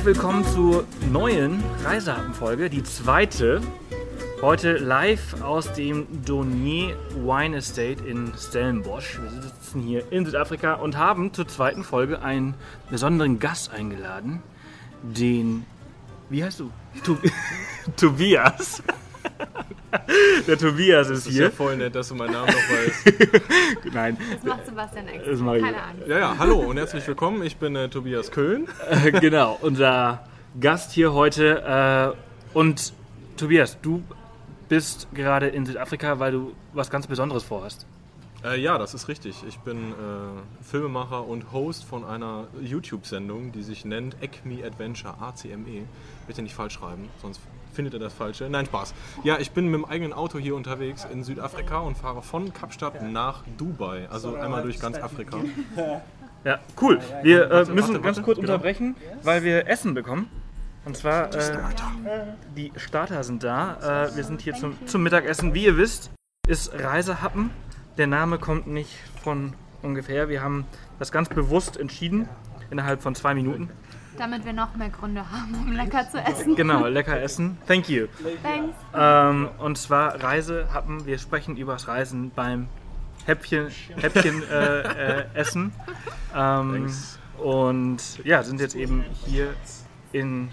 herzlich willkommen zur neuen Reisehappen-Folge, die zweite. Heute live aus dem Donier Wine Estate in Stellenbosch. Wir sitzen hier in Südafrika und haben zur zweiten Folge einen besonderen Gast eingeladen, den. Wie heißt du? Tobias. Der Tobias ist Das ist hier. ja voll nett, dass du meinen Namen noch weißt. Nein, Das macht Sebastian extra. Das. Keine Ahnung. Ja, ja, hallo und herzlich willkommen. Ich bin äh, Tobias Köhn. Äh, genau, unser Gast hier heute. Äh, und Tobias, du bist gerade in Südafrika, weil du was ganz Besonderes vorhast. Äh, ja, das ist richtig. Ich bin äh, Filmemacher und Host von einer YouTube-Sendung, die sich nennt Acme Adventure, ACME. Bitte nicht falsch schreiben, sonst findet ihr das Falsche. Nein, Spaß. Ja, ich bin mit dem eigenen Auto hier unterwegs in Südafrika und fahre von Kapstadt nach Dubai. Also einmal durch ganz Afrika. Ja, cool. Wir äh, warte, müssen warte, ganz warte. kurz Genau. unterbrechen, weil wir Essen bekommen. Und zwar, äh, die Starter sind da. Äh, wir sind hier zum, zum Mittagessen. Wie ihr wisst, ist Reisehappen. Der Name kommt nicht von ungefähr. Wir haben das ganz bewusst entschieden, innerhalb von zwei Minuten. Damit wir noch mehr Gründe haben, um lecker zu essen. Genau, lecker essen. Thank you. Thanks. Ähm, und zwar Reisehappen. Wir sprechen über das Reisen beim Häppchen, Häppchen äh, äh, essen. Ähm, Thanks. und ja, sind jetzt eben hier in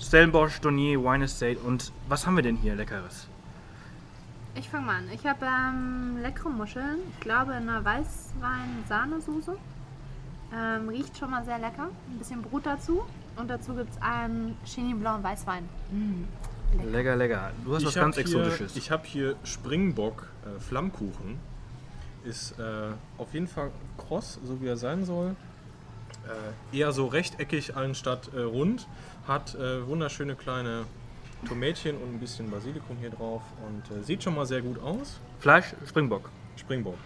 Stellenbosch, Donier, Wine Estate. Und was haben wir denn hier Leckeres? Ich fange mal an. Ich habe ähm, leckere Muscheln. Ich glaube in einer Weißwein-Sahnesoße. Ähm, riecht schon mal sehr lecker. Ein bisschen Brot dazu. Und dazu gibt es einen Chenin Blanc Weißwein. Lecker, lecker. Du hast was hab ganz hier, Exotisches. Ich habe hier Springbock äh, Flammkuchen. Ist äh, auf jeden Fall kross, so wie er sein soll. Äh, eher so rechteckig anstatt äh, rund. Hat äh, wunderschöne kleine Tomätchen und ein bisschen Basilikum hier drauf. Und äh, sieht schon mal sehr gut aus. Fleisch, Springbock. Springbock.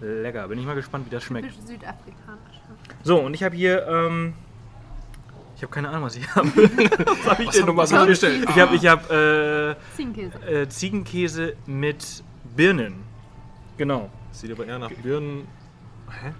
Lecker. Bin ich mal gespannt, wie das schmeckt. Typisch südafrikanisch. So, und ich habe hier. Ähm, ich habe keine Ahnung, was ich habe. was habe ich denn nochmal ich bestellt? Ich habe ich hab, äh, Ziegenkäse. äh, Ziegenkäse mit Birnen. Genau. Sieht aber eher nach Birnen. Hä?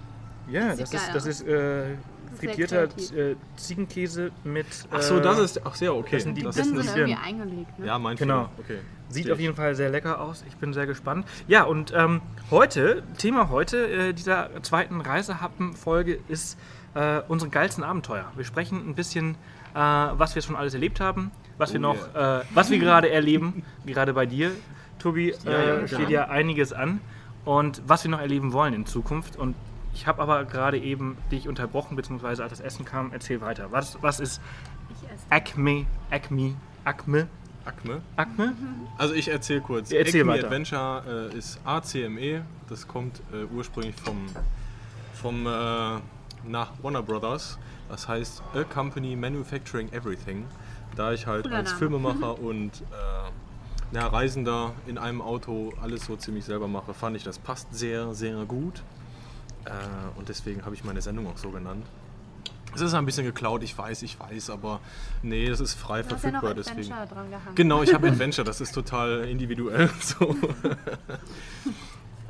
Ja, das geil ist, das ist äh, frittierter äh, Ziegenkäse mit. Ach so, äh, das ist. Ach sehr, okay. das sind die- das das Sind die irgendwie Birnen. eingelegt. Ne? ja, mein Genau. Fehler. Okay. Sieht auf jeden Fall sehr lecker aus. Ich bin sehr gespannt. Ja, und ähm, heute, Thema heute äh, dieser zweiten Reisehappen-Folge ist äh, unsere geilsten Abenteuer. Wir sprechen ein bisschen, äh, was wir schon alles erlebt haben, was wir Oh noch, äh, was wir gerade erleben, gerade bei dir, Tobi, Ja, äh, ja, steht ja einiges an und was wir noch erleben wollen in Zukunft. Und ich habe aber gerade eben dich unterbrochen, beziehungsweise als das Essen kam, erzähl weiter. Was, was ist Ich esse. Acme, Acme, Acme, Acme. Acme? Also ich erzähle kurz. Ja, erzähl Acme weiter. Adventure äh, ist ACME. Das kommt äh, ursprünglich vom, vom äh, nach Warner Brothers. Das heißt A Company Manufacturing Everything. Da ich halt Cooler als Name. Filmemacher und äh, na, Reisender in einem Auto alles so ziemlich selber mache, fand ich, das passt sehr, sehr gut. Äh, und deswegen habe ich meine Sendung auch so genannt. Es ist ein bisschen geklaut, ich weiß, ich weiß, aber nee, das ist frei Du hast ja noch verfügbar, deswegen. Adventure dran gehangen. Genau, ich habe Adventure, das ist total individuell. So.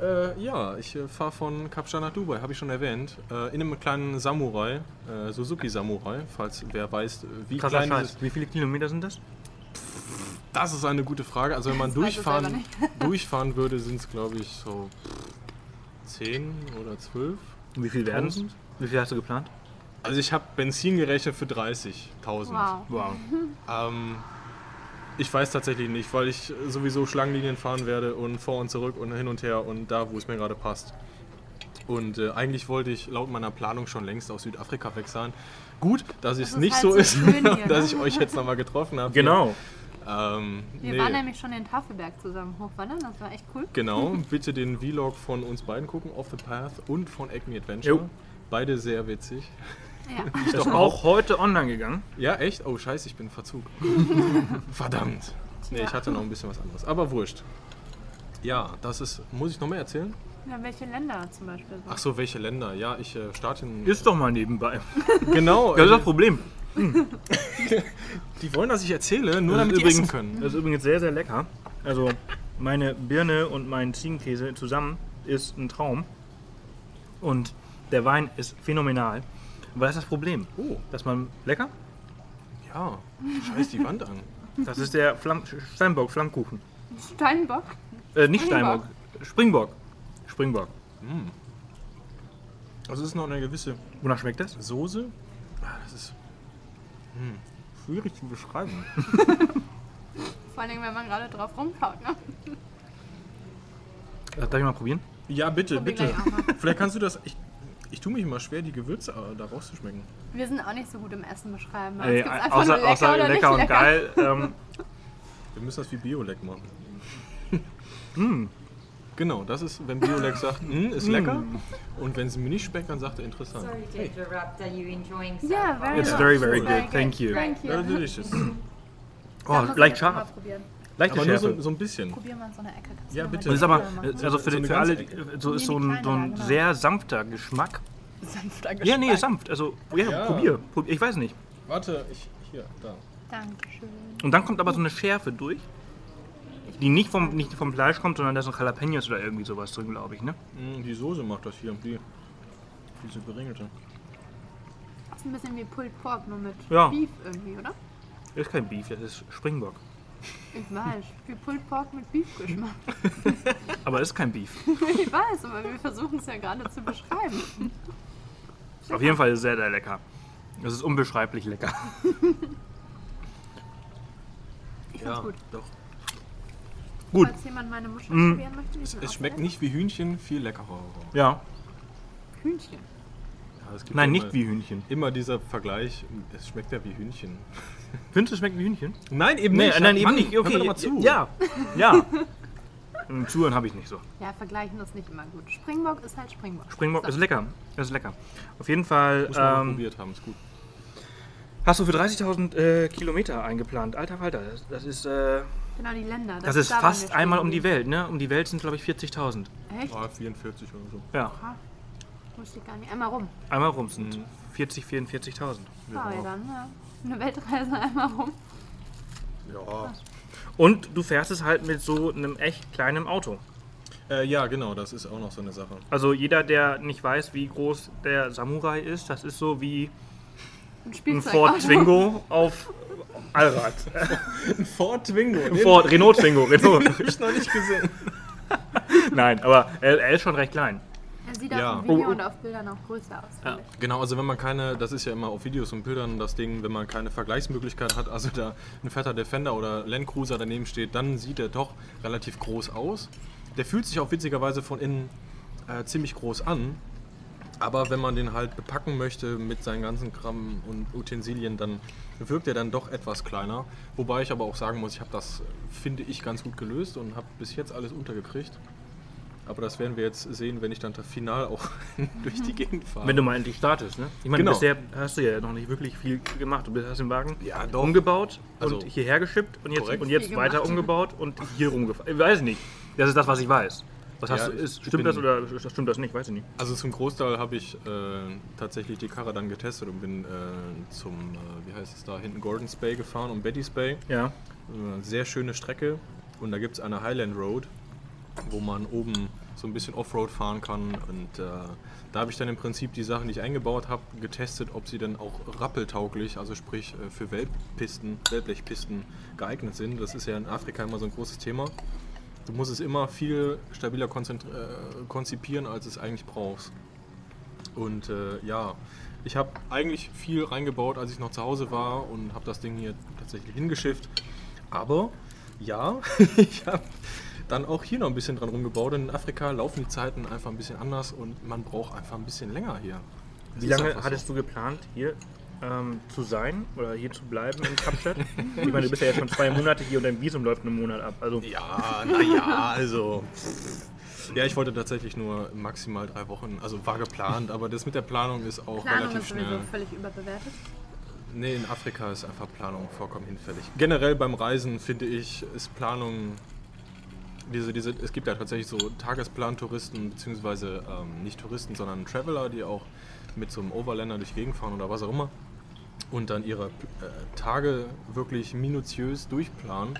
äh, ja, ich äh, fahre von Kapstadt nach Dubai, habe ich schon erwähnt. Äh, in einem kleinen Samurai, äh, Suzuki Samurai, falls wer weiß, äh, wie Krasser klein dieses. Wie viele Kilometer sind das? Das ist eine gute Frage. Also, wenn man Das durchfahren, durchfahren würde, sind es, glaube ich, so 10 oder 12. Und wie viel werden es? 1000? Wie viel hast du geplant? Also, ich habe Benzin gerechnet für 30.000. Wow. Wow. Ähm, ich weiß tatsächlich nicht, weil ich sowieso Schlangenlinien fahren werde und vor und zurück und hin und her und da, wo es mir gerade passt. Und äh, eigentlich wollte ich laut meiner Planung schon längst aus Südafrika weg sein. Gut, dass es ist nicht halt so so ist, hier, dass ne? ich euch jetzt nochmal getroffen habe. Genau. Ähm, Wir nee. waren nämlich schon in Tafelberg zusammen hochwandern, das war echt cool. Genau, bitte den Vlog von uns beiden gucken, Off the Path und von Acme Adventure. Jo. Beide sehr witzig. Ja. Ist doch auch heute online gegangen. Ja, echt? Oh, scheiße, ich bin in Verzug. Verdammt. Nee, ich hatte noch ein bisschen was anderes. Aber wurscht. Ja, das ist. Muss ich noch mehr erzählen? ja, welche Länder zum Beispiel? So? Ach so, welche Länder? Ja, ich äh, starte in. Ist doch mal nebenbei. genau. Das ist das äh, Problem. die wollen, dass ich erzähle, nur Das damit ist die essen übrigens, können. Das ist übrigens sehr, sehr lecker. Also meine Birne und mein Ziegenkäse zusammen ist ein Traum. Und der Wein ist phänomenal. Was ist das Problem? Oh, Dass man lecker? ja. Scheiß die Wand an. Das ist der Flamm Steinbock Flammkuchen. Steinbock. Äh, nicht. Steinbock. Springbock. Springbock. Also es ist noch eine gewisse Wonach schmeckt das? Soße. Ah, Das ist hm, schwierig zu beschreiben. Vor allem, wenn man gerade drauf rumkaut. Ne? Äh, Darf ich mal probieren? Ja, bitte, Probier bitte. Vielleicht kannst du das. Ich tue mich immer schwer, die Gewürze äh, da rauszuschmecken. Wir sind auch nicht so gut im Essen beschreiben. Ey, einfach außer nur lecker außer oder lecker, und geil. Ähm, Wir müssen das wie Biolek machen. Genau, das ist, wenn Biolek sagt, "Mm, ist lecker. Und wenn es mir nicht schmeckt, dann sagt er interessant. Sorry to interrupt. Are you enjoying Yeah, Sapphire? very It's nice. very, very good. Thank you. Thank you. Very delicious. Oh, leicht scharf. probieren. Leichte Aber nur Schärfe. so, so ein bisschen. Probier mal so eine Ecke. Kannst Ja, bitte. Das ist aber, äh, also für, So für alle, so ist so ein, so ein genau. sehr sanfter Geschmack. Sanfter Ja, nee, sanft. Also, ja, Ja. probier, probier. Ich weiß nicht. Warte, ich. Hier, da. Dankeschön. Und dann kommt aber so eine Schärfe durch, die nicht vom, nicht vom Fleisch kommt, sondern da sind Jalapenos oder irgendwie sowas drin, glaube ich, ne? Mm, Die Soße macht das hier. Die, diese geringelte. Das ist ein bisschen wie Pulled Pork, nur mit Ja. Beef irgendwie, oder? Das ist kein Beef, das ist Springbock. Ich weiß. Wie Pulled Pork mit Beef-Geschmack. Aber es ist kein Beef. Ich weiß, aber wir versuchen es ja gerade zu beschreiben. Auf jeden Fall sehr, sehr lecker. Es ist unbeschreiblich lecker. Ich find's gut. doch. Gut. Falls jemand meine Muschel Mm. probieren möchte, Es auch schmeckt nicht wie Hühnchen, viel leckerer. Ja. Hühnchen. Ja, es gibt Nein, immer, nicht wie Hühnchen. Immer dieser Vergleich, es schmeckt ja wie Hühnchen. Findest du, es schmeckt wie Hühnchen? Nein, eben Nee, nicht. nein, eben Mann, nicht. hör mir Okay, doch mal zu. ja. Ja. Im Zuhören habe ich nicht so. Ja, vergleichen ist nicht immer gut. Springbock ist halt Springbock. Springbock So. ist lecker. Ist lecker. Auf jeden Fall Muss man mal ähm, probiert haben, ist gut. hast du für 30.000 äh, Kilometer eingeplant. Alter Falter, das, das ist, äh, Genau, die Länder. das ist da waren fast einmal um die. Welt. Ne? Um die Welt sind, glaube ich, 40.000. Echt? Ah, 44 oder so. Ja, Ah, wusste ich gar nicht. Einmal rum. einmal rum sind Mhm. 40, 44.000. Ja, ja, dann, ja. Eine Weltreise einmal rum. Ja. Und du fährst es halt mit so einem echt kleinen Auto. Äh, ja, genau, das ist auch noch so eine Sache. Also jeder, der nicht weiß, wie groß der Samurai ist, das ist so wie Ein ein. Ford Twingo auf Allrad. Ein Ford Twingo. Ein Ford, Renault Twingo, Renault. Hab ich noch nicht gesehen. Nein, aber er, er ist schon recht klein. Er sieht Ja. auf dem Video Oh, oh. und auf Bildern auch größer aus. Ja. finde ich. Genau, also wenn man keine, das ist ja immer auf Videos und Bildern das Ding, wenn man keine Vergleichsmöglichkeit hat, also da ein fetter Defender oder Land Cruiser daneben steht, dann sieht er doch relativ groß aus. Der fühlt sich auch witzigerweise von innen äh, ziemlich groß an. Aber wenn man den halt bepacken möchte mit seinen ganzen Kram und Utensilien, dann wirkt er dann doch etwas kleiner. Wobei ich aber auch sagen muss, ich habe das, finde ich, ganz gut gelöst und habe bis jetzt alles untergekriegt. Aber das werden wir jetzt sehen, wenn ich dann Final auch durch die Gegend fahre. Wenn du mal endlich startest, ne? Ich meine, Genau. bisher hast du ja noch nicht wirklich viel gemacht. Du hast den Wagen Ja, doch. umgebaut Also, und hierher geschippt und jetzt, und jetzt weiter umgebaut und hier rumgefahren. Ich weiß nicht. Das ist das, was ich weiß. Was hast Ja, du, ist, stimmt bin- das oder stimmt das nicht? Weiß ich nicht. Also zum Großteil habe ich äh, tatsächlich die Karre dann getestet und bin äh, zum, äh, wie heißt es da, hinten Gordon's Bay gefahren und Betty's Bay. Ja. Äh, sehr schöne Strecke und da gibt es eine Highland Road, wo man oben so ein bisschen Offroad fahren kann und äh, da habe ich dann im Prinzip die Sachen, die ich eingebaut habe, getestet, ob sie dann auch rappeltauglich, also sprich äh, für Weltpisten, Weltblechpisten geeignet sind. Das ist ja in Afrika immer so ein großes Thema. Du musst es immer viel stabiler äh, konzipieren, als es eigentlich brauchst. Und äh, ja, ich habe eigentlich viel reingebaut, als ich noch zu Hause war und habe das Ding hier tatsächlich hingeschifft. Aber ja, ich habe dann auch hier noch ein bisschen dran rumgebaut. In Afrika laufen die Zeiten einfach ein bisschen anders und man braucht einfach ein bisschen länger hier. Das Wie ist lange hattest du geplant, hier ähm, zu sein oder hier zu bleiben in Kapstadt? ich meine, du bist ja jetzt schon zwei Monate hier und dein Visum läuft einen Monat ab. Also, Ja, naja, also. Ja, ich wollte tatsächlich nur maximal drei Wochen, also war geplant, aber das mit der Planung ist auch Planung relativ ist schnell. völlig überbewertet. Nee, in Afrika ist einfach Planung vollkommen hinfällig. Generell beim Reisen finde ich, ist Planung. Diese, diese, es gibt ja tatsächlich so Tagesplan-Touristen, beziehungsweise ähm, nicht Touristen, sondern Traveler, die auch mit so einem Overlander durch die Gegend fahren oder was auch immer und dann ihre äh, Tage wirklich minutiös durchplanen.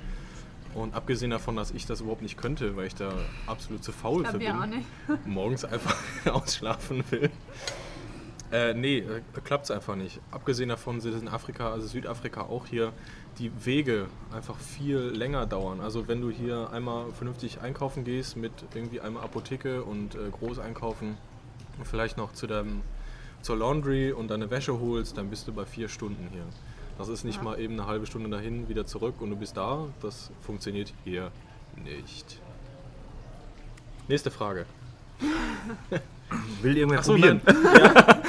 Und abgesehen davon, dass ich das überhaupt nicht könnte, weil ich da absolut zu faul Ich für bin auch nicht. morgens einfach ausschlafen will, Äh, nee, äh, klappt es einfach nicht. Abgesehen davon sind in Afrika, also Südafrika auch hier, die Wege einfach viel länger dauern. Also wenn du hier einmal vernünftig einkaufen gehst mit irgendwie einmal Apotheke und äh, groß einkaufen und vielleicht noch zu deinem, zur Laundry und deine Wäsche holst, dann bist du bei vier Stunden hier. Das ist nicht Ja. mal eben eine halbe Stunde dahin, wieder zurück und du bist da. Das funktioniert hier nicht. Nächste Frage. Will irgendwer Achso, probieren?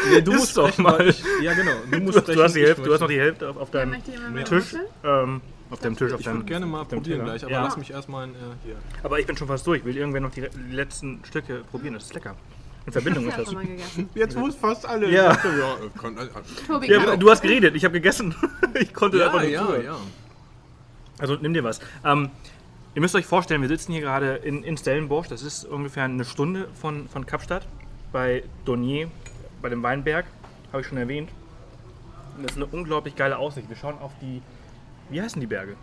Ja, nee, du Ist musst doch mal. Ich, ja, genau. Du musst Du, hast die Hälfte, du hast noch die Hälfte auf, auf deinem Ja. Tisch. Ähm, auf deinem Tisch, auf Ich deinem würde gerne mal auf deinem probieren Teller. gleich, aber Ja. lass mich erstmal äh, hier. Aber ich bin schon fast durch. Will irgendwer noch die letzten Stücke probieren? Das ist lecker. In Verbindung mit Ja, das. Jetzt es fast alle. Ja. ja, äh, äh, du hast geredet, ich habe gegessen. ich konnte ja, einfach nur ja, ja. Also nimm dir was. Ähm, ihr müsst euch vorstellen, wir sitzen hier gerade in, in Stellenbosch. Das ist ungefähr eine Stunde von, von Kapstadt bei Donier, bei dem Weinberg. Habe ich schon erwähnt. Und das ist eine unglaublich geile Aussicht. Wir schauen auf die. Wie heißen die Berge?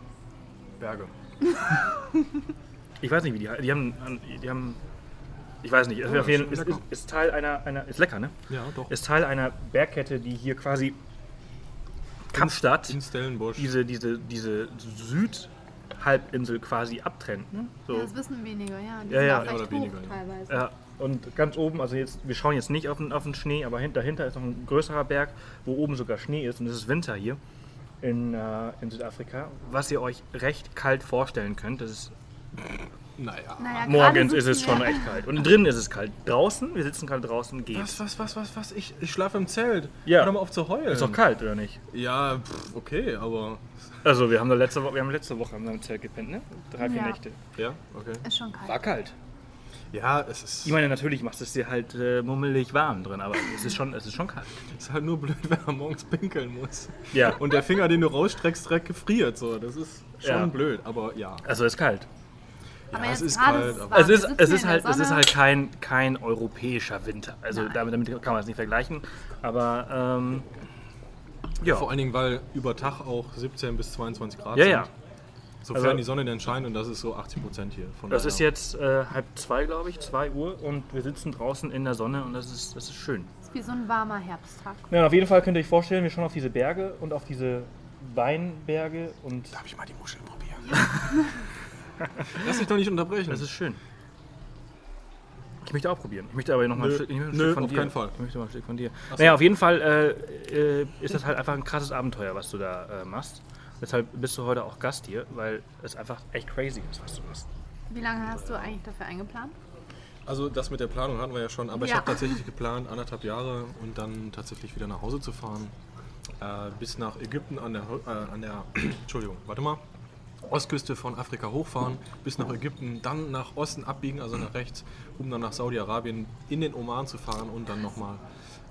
Berge. Ich weiß nicht, wie die heißen. Die haben. Die haben ich weiß nicht. Es Oh, ist, jeden, ist ist, ist, Teil einer, einer. Ist lecker, ne? Ja, doch. Ist Teil einer Bergkette, die hier quasi Kapstadt. In Stellenbosch. diese, diese, diese Südhalbinsel quasi abtrennt. Ne? So. Ja, das wissen weniger, ja. Die Ja, sind ja. auch Ja, recht oder weniger, ja. teilweise. Ja, und ganz oben, also jetzt, wir schauen jetzt nicht auf den, auf den Schnee, aber hint- dahinter ist noch ein größerer Berg, wo oben sogar Schnee ist und es ist Winter hier in, äh, in Südafrika. Was ihr euch recht kalt vorstellen könnt, das ist, Naja. Naja, morgens ist es schon echt kalt. Und drinnen ist es kalt. Draußen, wir sitzen gerade draußen, geht. Was, was, was, was, was? Ich, ich schlafe im Zelt. Ja. Hör mal auf zu heulen. Ist doch kalt, oder nicht? Ja, pff, okay, aber. Also wir haben da letzte Woche, wir haben letzte Woche im Zelt gepennt, ne? Drei, vier Ja. Nächte. Ja, okay. Ist schon kalt. War kalt. Ja, es ist, Ich meine, natürlich macht es dir halt äh, mummelig warm drin, aber es ist schon, es ist schon kalt. es ist halt nur blöd, wenn man morgens pinkeln muss. Ja. Und der Finger, den du rausstreckst, direkt gefriert. So. Das ist schon Ja. blöd, aber ja. Also es ist kalt. Aber ja, jetzt es ist kalt, es aber-. Es ist, es ist halt, es ist halt kein, kein europäischer Winter. Also Nein. damit, damit kann man es nicht vergleichen. Aber ähm, ja, Vor allen Dingen, weil über Tag auch 17 bis 22 Grad Ja, sind. ja. Sofern Also- die Sonne denn scheint und das ist so 80 Prozent hier. Von das ist jetzt äh, halb zwei, glaube ich, zwei Uhr und wir sitzen draußen in der Sonne und das ist, das ist schön. Das ist wie so ein warmer Herbsttag. Ja, auf jeden Fall könnt ihr euch vorstellen, wir schauen auf diese Berge und auf diese Weinberge und Darf ich mal die Muscheln probieren? Lass dich doch nicht unterbrechen. das ist schön. Ich möchte auch probieren. Ich möchte aber noch mal ein Nö. Stück, ein Nö, Stück von auf dir. keinen Fall. Ich möchte mal ein Stück von dir. So. Naja, auf jeden Fall äh, äh, ist das halt einfach ein krasses Abenteuer, was du da äh, machst. Deshalb bist du heute auch Gast hier, weil es einfach echt crazy ist, was du machst. Wie lange hast du eigentlich dafür eingeplant? Also das mit der Planung hatten wir ja schon, aber ich Ja. habe tatsächlich geplant, anderthalb Jahre und dann tatsächlich wieder nach Hause zu fahren. Äh, bis nach Ägypten an der, Ho- äh, an der Entschuldigung, warte mal. Ostküste von Afrika hochfahren, bis nach Ägypten, dann nach Osten abbiegen, also nach rechts, um dann nach Saudi-Arabien in den Oman zu fahren und dann nochmal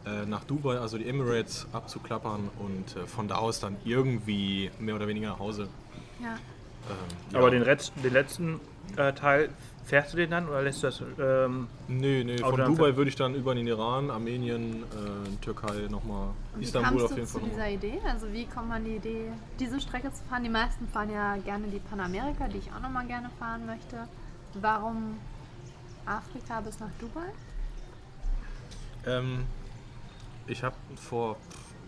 äh, nach Dubai, also die Emirates, abzuklappern und äh, von da aus dann irgendwie mehr oder weniger nach Hause. Ja. Ähm, Aber ja. den, Retz, den letzten äh, Teil, fährst du den dann oder lässt du das... Ähm, Nee, nee, Auto von Dubai würde ich dann über den Iran, Armenien, äh, Türkei nochmal, Und wie Istanbul kamst auf du jeden zu Fall dieser. Idee? Also wie kommt man die Idee, diese Strecke zu fahren? Die meisten fahren ja gerne die Panamerika, die ich auch nochmal gerne fahren möchte. Warum Afrika bis nach Dubai? Ähm, ich habe vor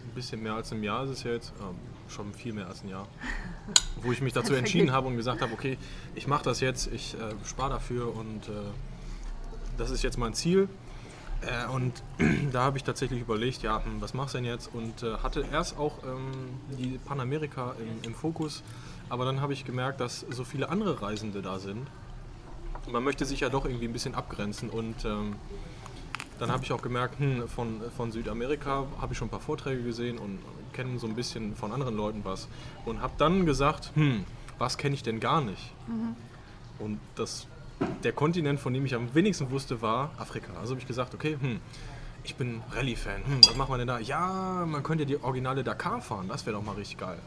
ein bisschen mehr als einem Jahr ist es ja jetzt, ähm, schon viel mehr als ein Jahr, wo ich mich dazu entschieden habe und gesagt habe, okay, ich mache das jetzt, ich äh, spare dafür und äh, das ist jetzt mein Ziel. Äh, und da habe ich tatsächlich überlegt, ja, hm, was machst du denn jetzt? Und äh, hatte erst auch ähm, die Panamerika im, im Fokus, aber dann habe ich gemerkt, dass so viele andere Reisende da sind. Man möchte sich ja doch irgendwie ein bisschen abgrenzen und ähm, dann habe ich auch gemerkt, hm, von, von Südamerika habe ich schon ein paar Vorträge gesehen und kenne so ein bisschen von anderen Leuten was. Und habe dann gesagt, hm, was kenne ich denn gar nicht? Und das, der Kontinent, von dem ich am wenigsten wusste, war Afrika. Also habe ich gesagt, okay, hm, ich bin Rallye-Fan. Hm, was macht man denn da? Ja, man könnte die originale Dakar fahren. Das wäre doch mal richtig geil.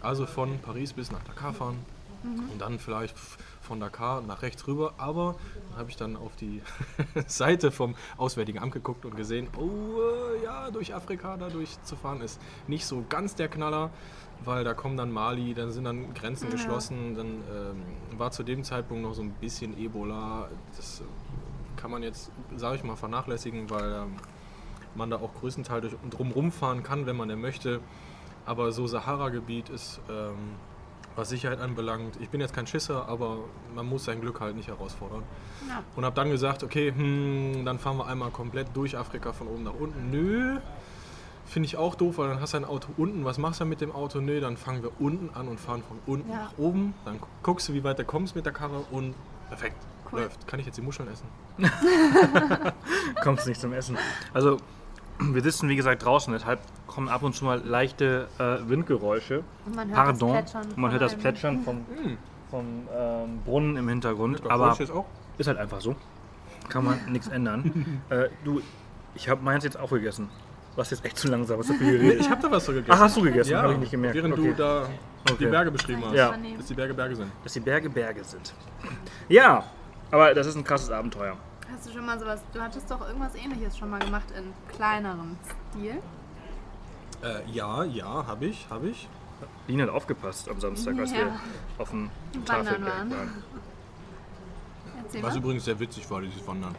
Also von Paris bis nach Dakar fahren. Und dann vielleicht von Dakar nach rechts rüber. Aber dann habe ich dann auf die Seite vom Auswärtigen Amt geguckt und gesehen, oh äh, ja, durch Afrika da durchzufahren ist nicht so ganz der Knaller, weil da kommen dann Mali, dann sind dann Grenzen Ja. geschlossen, dann ähm, war zu dem Zeitpunkt noch so ein bisschen Ebola. Das äh, kann man jetzt, sage ich mal, vernachlässigen, weil ähm, man da auch größtenteils durch, drumrum fahren kann, wenn man denn möchte. Aber so Sahara-Gebiet ist, ähm, was Sicherheit anbelangt, ich bin jetzt kein Schisser, aber man muss sein Glück halt nicht herausfordern. Ja. Und habe dann gesagt, okay, hm, dann fahren wir einmal komplett durch Afrika von oben nach unten. Nö, finde ich auch doof, weil dann hast du ein Auto unten. Was machst du mit dem Auto? Nö, dann fangen wir unten an und fahren von unten Ja. nach oben. Dann guckst du, wie weit du kommst mit der Karre und perfekt, Cool. läuft. Kann ich jetzt die Muscheln essen? Kommt es nicht zum Essen. Also, wir sitzen wie gesagt draußen, deshalb kommen ab und zu mal leichte äh, Windgeräusche. Und man hört Pardon. das Plätschern. man hört das. Plätschern vom, vom ähm, Brunnen im Hintergrund. Da aber auch. ist halt einfach so. Kann man nichts ändern. äh, du, ich habe meins jetzt aufgegessen. Was jetzt echt zu langsam, was Nee, geredet. ich habe da was so gegessen. Ach, hast du gegessen? Ja, Habe ich nicht gemerkt. während Okay. du da die Okay. Berge beschrieben hast. Ja. Dass die Berge Berge sind. Dass die Berge Berge sind. Ja, aber das ist ein krasses Abenteuer. Hast du schon mal sowas, du hattest doch irgendwas ähnliches schon mal gemacht in kleinerem Stil. Äh, ja, ja, habe ich, habe ich. Lina hat aufgepasst am Samstag, als Ja. wir auf dem Wandern Tafelberg waren. waren. Erzähl Was mal. übrigens sehr witzig war, dieses Wandern.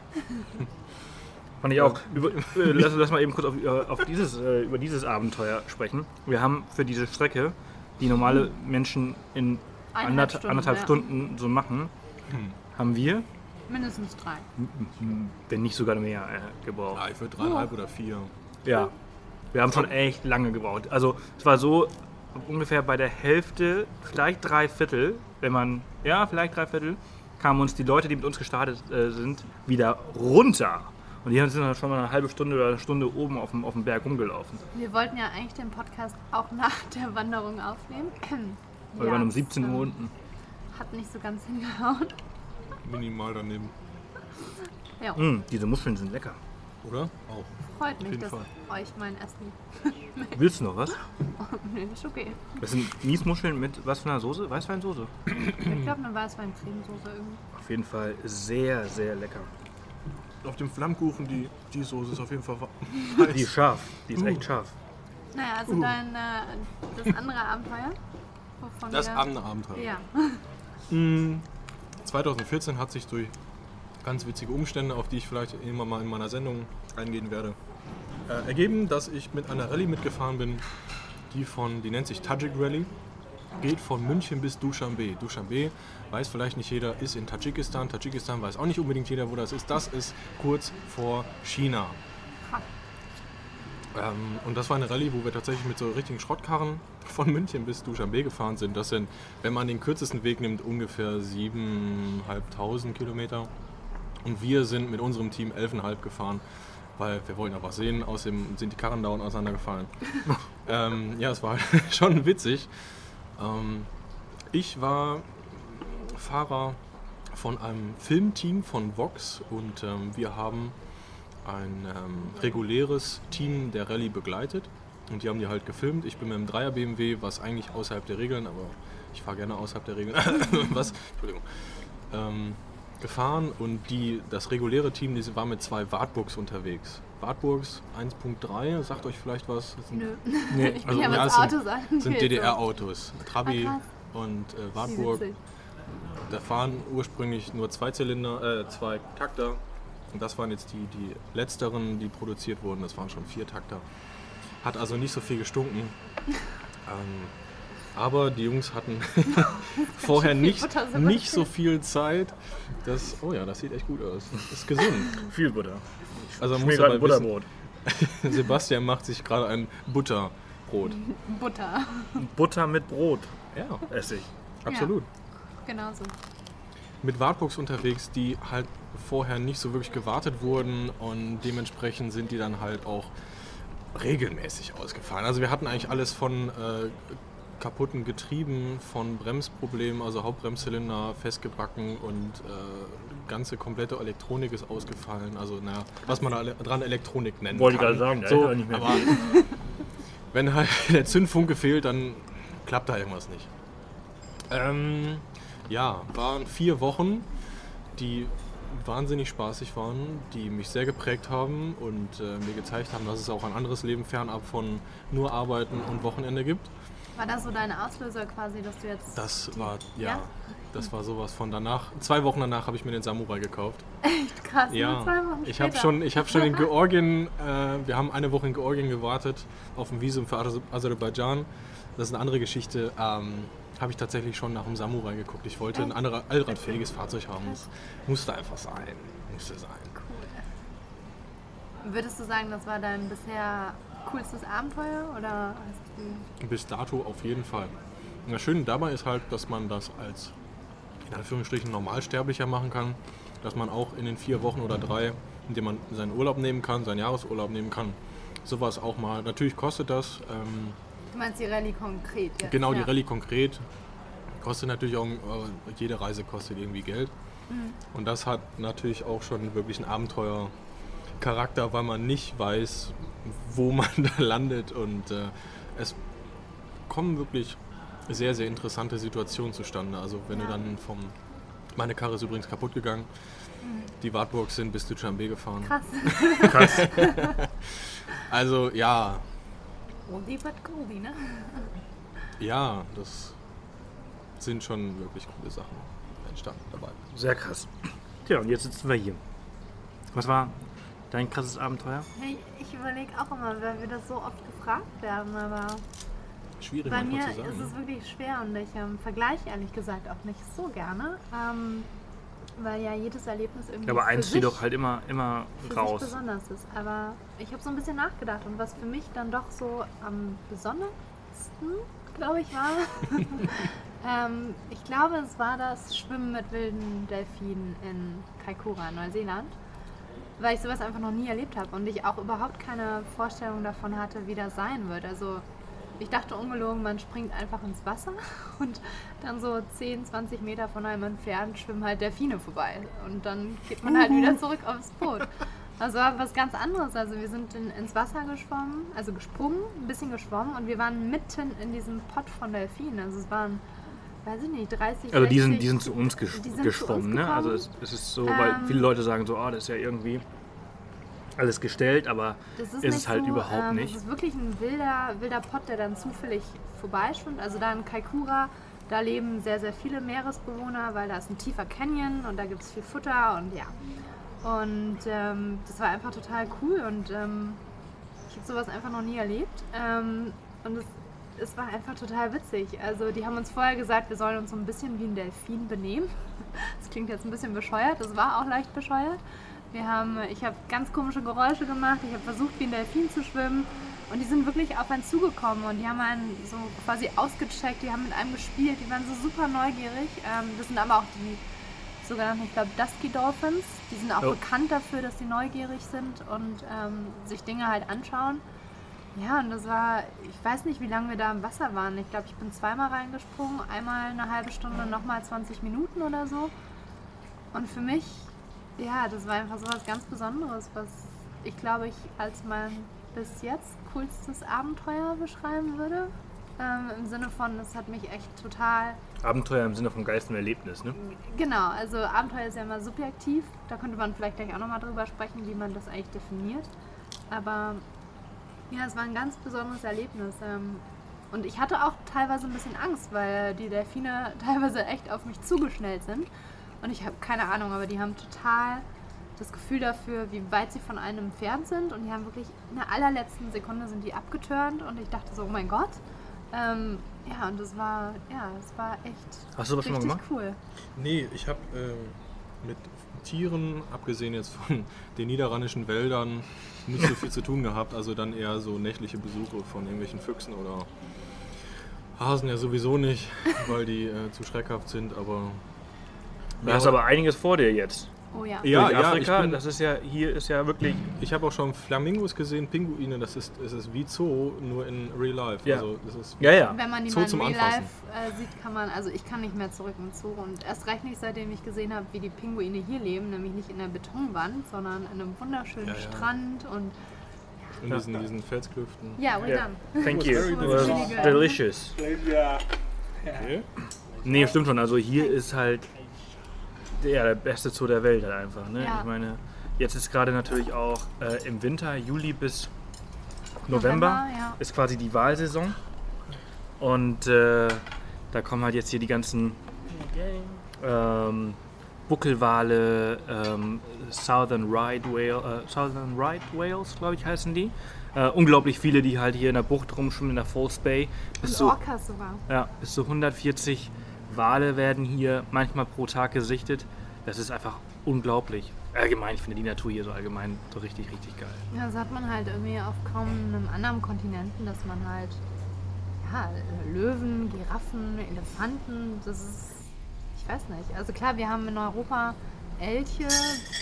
Fand ich auch. Über, äh, lass, lass mal eben kurz auf, äh, auf dieses, äh, über dieses Abenteuer sprechen. Wir haben für diese Strecke, die normale Menschen in anderth Stunden, anderthalb ja. Stunden so machen, haben wir, Mindestens drei. wenn nicht sogar mehr, äh, gebraucht. Ja, ich würde dreieinhalb oder vier. Ja. Wir haben schon echt lange gebraucht. Also es war so ungefähr bei der Hälfte, vielleicht drei Viertel, wenn man, ja, vielleicht drei Viertel, kamen uns die Leute, die mit uns gestartet äh, sind, wieder runter. Und die sind dann schon mal eine halbe Stunde oder eine Stunde oben auf dem, auf dem Berg rumgelaufen. Wir wollten ja eigentlich den Podcast auch nach der Wanderung aufnehmen. Weil wir waren um das, 17 Uhr unten. Hat nicht so ganz hingehauen. Minimal daneben. Ja, Mm, diese Muscheln sind lecker. Oder? Auch. freut mich, dass Fall. euch mein Essen. Willst du noch was? Nee, ist okay. Das sind Miesmuscheln mit was für einer Soße? Weißweinsoße. Ich glaube, eine Weißwein-Cremesoße irgendwie. Auf jeden Fall sehr, sehr lecker. Auf dem Flammkuchen, die, die Soße ist auf jeden Fall wa- Die ist scharf. Die ist echt scharf. Naja, also Uh. dein, äh, das andere Abenteuer. Wovon Das wir, andere Abenteuer. Ja. 2014 hat sich durch ganz witzige Umstände, auf die ich vielleicht immer mal in meiner Sendung eingehen werde, äh, ergeben, dass ich mit einer Rallye mitgefahren bin, die von, die nennt sich Tajik Rally, geht von München bis Dushanbe. Dushanbe weiß vielleicht nicht jeder, ist in Tadschikistan. Tadschikistan weiß auch nicht unbedingt jeder, wo das ist. Das ist kurz vor China. Ähm, und das war eine Rallye, wo wir tatsächlich mit so richtigen Schrottkarren von München bis Dushanbe gefahren sind. Das sind, wenn man den kürzesten Weg nimmt, ungefähr 7.500 Kilometer. Und wir sind mit unserem Team 11,5 gefahren, weil wir wollten ja was sehen. Außerdem sind die Karren dauernd auseinandergefallen. ähm, ja, es war schon witzig. Ähm, ich war Fahrer von einem Filmteam von Vox und ähm, wir haben ein ähm, reguläres Team der Rallye begleitet und die haben die halt gefilmt. Ich bin mit einem Dreier BMW, was eigentlich außerhalb der Regeln, aber ich fahre gerne außerhalb der Regeln. was? Entschuldigung. Ähm, gefahren und die, das reguläre Team, die war mit zwei Wartburgs unterwegs. Wartburgs 1.3, sagt euch vielleicht was? Sind, Nö. Nee, Ich also, ja, ja, es sind- sind. DDR-Autos. Trabi Ah, und äh, Wartburg. Da fahren ursprünglich nur zwei Zylinder, äh, zwei Takter. Und das waren jetzt die, die letzteren, die produziert wurden. Das waren schon vier Takter. Hat also nicht so viel gestunken. Ähm, aber die Jungs hatten vorher nicht, nicht so viel Zeit. Das, oh ja, das sieht echt gut aus. Ist gesund. Viel Butter. Also man Ich muss aber wissen, Butterbrot. Sebastian macht sich gerade ein Butterbrot. Butter. Butter mit Brot Ja, esse ich. absolut. Genau so. Mit Wartburgs unterwegs, die halt vorher nicht so wirklich gewartet wurden und dementsprechend sind die dann halt auch regelmäßig ausgefallen. Also wir hatten eigentlich alles von äh, kaputten Getrieben, von Bremsproblemen, also Hauptbremszylinder festgebacken und äh, ganze komplette Elektronik ist ausgefallen. Also naja, was man da dran Elektronik nennt. Wollte ich gerade sagen, so, ja nicht mehr aber wenn halt der Zündfunke fehlt, dann klappt da irgendwas nicht. Ähm, ja, waren vier Wochen, die wahnsinnig spaßig waren, die mich sehr geprägt haben und äh, mir gezeigt haben, dass es auch ein anderes Leben fernab von nur Arbeiten und Wochenende gibt. War das so dein Auslöser quasi, dass du jetzt. Das war, ja, Ja? Das war sowas von danach. Zwei Wochen danach habe ich mir den Samurai gekauft. Echt krass, Ja, nur zwei Wochen ich habe später. schon, ich hab schon in Georgien, äh, wir haben eine Woche in Georgien gewartet auf ein Visum für Aser- Aserbaidschan. Das ist eine andere Geschichte. Ähm, habe ich tatsächlich schon nach dem Samurai geguckt. Ich wollte ein anderer, allradfähiges Fahrzeug haben. Das musste einfach sein. Musste sein. Würdest du sagen, das war dein bisher coolstes Abenteuer oder Bis dato auf jeden Fall. Und das Schöne dabei ist halt, dass man das als in Anführungsstrichen Normalsterblicher machen kann, dass man auch in den vier Wochen oder drei, in denen man seinen Urlaub nehmen kann, seinen Jahresurlaub nehmen kann, sowas auch mal. Natürlich kostet das, ähm, Du meinst die Rallye konkret jetzt? genau die ja. Rallye konkret, kostet natürlich auch, äh, jede Reise kostet irgendwie Geld. Mhm. Und das hat natürlich auch schon wirklich einen Abenteuercharakter, weil man nicht weiß, wo man da landet und äh, es kommen wirklich sehr, sehr interessante Situationen zustande. Also wenn Ja. du dann vom... Meine Karre ist übrigens kaputt gegangen. Die Wartburgs sind bis Duschanbe gefahren. Krass. Krass. Also ja, Oldie but goldie, ne? ja, das sind schon wirklich coole Sachen entstanden dabei. Sehr krass. Tja, und jetzt sitzen wir hier. Was war dein krasses Abenteuer? Hey, ich überlege auch immer, weil wir das so oft gefragt werden, aber Schwierig bei mir zu sagen. ist es ne? wirklich schwer und ich ähm, vergleiche ehrlich gesagt auch nicht so gerne, ähm, weil ja jedes Erlebnis irgendwie Aber eins steht doch halt immer, immer raus. besonders ist. Aber ich habe so ein bisschen nachgedacht und was für mich dann doch so am besondersten, glaube ich, war, ähm, ich glaube, es war das Schwimmen mit wilden Delfinen in Kaikoura, Neuseeland. Weil ich sowas einfach noch nie erlebt habe und ich auch überhaupt keine Vorstellung davon hatte, wie das sein wird. Also ich dachte ungelogen, man springt einfach ins Wasser und dann so 10, 20 Meter von einem entfernt schwimmen halt Delfine vorbei. Und dann geht man halt wieder zurück aufs Boot. Also war was ganz anderes. Also wir sind in, ins Wasser geschwommen, also gesprungen, ein bisschen geschwommen und wir waren mitten in diesem Pott von Delfinen. Also es waren, weiß ich nicht, 30, Also die sind, 60 die sind zu uns gesch geschwommen, uns ne? Also es, es ist so, weil Ähm, viele Leute sagen so, oh, das ist ja irgendwie alles gestellt, aber Das ist, ist es halt so, überhaupt ähm, nicht. Es ist wirklich ein wilder, wilder Pott, der dann zufällig vorbeischwimmt. Also da in Kaikoura, da leben sehr, sehr viele Meeresbewohner, weil da ist ein tiefer Canyon und da gibt es viel Futter und ja. Und ähm, das war einfach total cool und ähm, ich habe sowas einfach noch nie erlebt. Ähm, und es, es war einfach total witzig. Also die haben uns vorher gesagt, wir sollen uns so ein bisschen wie ein Delfin benehmen. Das klingt jetzt ein bisschen bescheuert, das war auch leicht bescheuert. Wir haben, ich habe ganz komische Geräusche gemacht, ich habe versucht wie ein Delfin zu schwimmen und die sind wirklich auf einen zugekommen und die haben einen so quasi ausgecheckt, die haben mit einem gespielt, die waren so super neugierig. Ähm, das sind aber auch die sogenannten, ich glaube, Dusky Dolphins. Die sind auch Oh. bekannt dafür, dass sie neugierig sind und ähm, sich Dinge halt anschauen. Ja, und das war, ich weiß nicht, wie lange wir da im Wasser waren. Ich glaube, ich bin zweimal reingesprungen, einmal eine halbe Stunde, nochmal 20 Minuten oder so. Und für mich, ja, das war einfach so was ganz Besonderes, was ich glaube, ich als mein bis jetzt coolstes Abenteuer beschreiben würde. Ähm, Im Sinne von, es hat mich echt total Abenteuer im Sinne von Geist und Erlebnis, ne? Genau, also Abenteuer ist ja immer subjektiv. Da könnte man vielleicht gleich auch nochmal drüber sprechen, wie man das eigentlich definiert. Aber ja, es war ein ganz besonderes Erlebnis. Ähm, Und ich hatte auch teilweise ein bisschen Angst, weil die Delfine teilweise echt auf mich zugeschnellt sind. Und ich habe keine Ahnung, aber die haben total das Gefühl dafür, wie weit sie von einem entfernt sind. Und die haben wirklich in der allerletzten Sekunde sind die abgeturnt. Und ich dachte so, oh mein Gott. Ähm, ja, und das war, ja, das war echt Hast du das schon mal richtig gemacht? cool. Nee, ich habe äh, mit Tieren, abgesehen jetzt von den niederrheinischen Wäldern, nicht so viel zu tun gehabt. Also dann eher so nächtliche Besuche von irgendwelchen Füchsen oder Hasen ja sowieso nicht, weil die äh, zu schreckhaft sind. Aber Du hast aber einiges vor dir jetzt. Oh ja. Ja, ja, Afrika, ich bin- das ist ja, hier ist ja wirklich ich habe auch schon Flamingos gesehen, Pinguine. Das ist, es ist wie Zoo, nur in Real Life. Ja. Also das ist Ja, ja. Wenn man die Zoo mal in zum Real Anfassen. Life äh, sieht, kann man, also ich kann nicht mehr zurück im Zoo und erst recht nicht, seitdem ich gesehen habe, wie die Pinguine hier leben, nämlich nicht in der Betonwand, sondern in einem wunderschönen Ja, ja. Strand und in diesen, diesen Felsklüften. ja, well Ja. done. Thank you. It was delicious. Okay. Nee, stimmt schon. Also hier ist halt der, der beste Zoo der Welt halt einfach. Ne? Ja. Ich meine, jetzt ist gerade natürlich auch äh, im Winter, Juli bis November, November, ja. ist quasi die Wahlsaison. Und äh, da kommen halt jetzt hier die ganzen ähm, Buckelwale, ähm, Southern Right Whale, äh, Southern Right Whales, glaube ich, heißen die. Äh, unglaublich viele, die halt hier in der Bucht rumschwimmen, in der False Bay. Bis Und zu, Orcas sogar. ja, bis zu 140 Wale werden hier manchmal pro Tag gesichtet. Das ist einfach unglaublich. Allgemein, ich finde die Natur hier so allgemein so richtig, richtig geil. Ja, das hat man halt irgendwie auf kaum einem anderen Kontinenten, dass man halt ja, Löwen, Giraffen, Elefanten, das ist, ich weiß nicht. Also klar, wir haben in Europa Elche,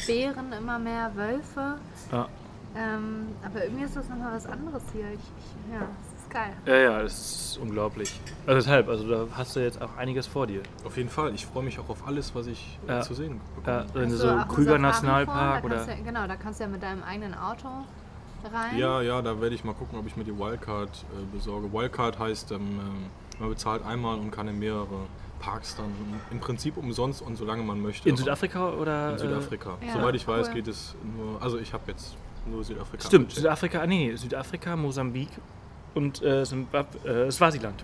Bären immer mehr, Wölfe, Ja, ähm, aber irgendwie ist das nochmal was anderes hier. Ich, ich, ja, ist geil. ja, ja das ist unglaublich. Also deshalb, also da hast du jetzt auch einiges vor dir. Auf jeden Fall. Ich freue mich auch auf alles, was ich äh, Ja. zu sehen Ja, bekomme. wenn du so einen Krüger Nationalpark oder. ja- genau, da kannst du ja mit deinem eigenen Auto rein. Ja, ja, da werde ich mal gucken, ob ich mir die Wildcard äh, besorge. Wildcard heißt, ähm, ähm, man bezahlt einmal und kann in mehrere Parks dann im Prinzip umsonst und solange man möchte. In Südafrika oder? In Südafrika. Ja, Soweit ich weiß, cool. geht es nur. Also ich habe jetzt nur Südafrika. Äh, stimmt. Südafrika, ah, nee, Südafrika, Mosambik und äh, Zimbab äh, Swasiland.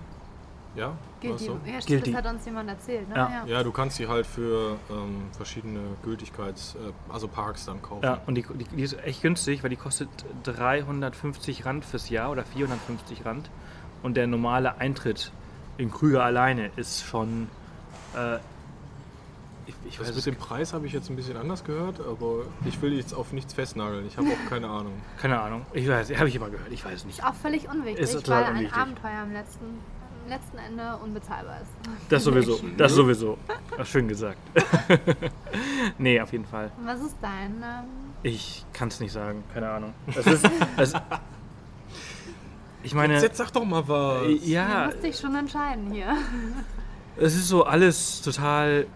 Ja, Gilt die, so? ja, stimmt, Gilt die. das hat uns jemand erzählt. Ne? Ja. Ja, du kannst sie halt für ähm, verschiedene Gültigkeits-, äh, also Parks dann kaufen. Ja, und die, die, die ist echt günstig, weil die kostet 350 Rand fürs Jahr oder 450 Rand. Und der normale Eintritt in Krüger alleine ist schon. Äh, ich, ich Das weiß mit es, dem Preis habe ich jetzt ein bisschen anders gehört, aber ich will jetzt auf nichts festnageln. Ich habe auch keine Ahnung. keine Ahnung. Ich weiß, habe ich immer gehört, ich weiß es nicht. Ist auch völlig unwichtig, Ist weil ein unwichtig. Abenteuer am letzten, am letzten Ende unbezahlbar ist. Das sowieso, das sowieso. Ach, schön gesagt. nee, auf jeden Fall. Was ist dein. Ähm, Ich kann es nicht sagen, keine Ahnung. Es ist. Es, ich meine, Jetzt, jetzt sag doch mal was. Du ja, musst dich schon entscheiden hier. es ist so alles total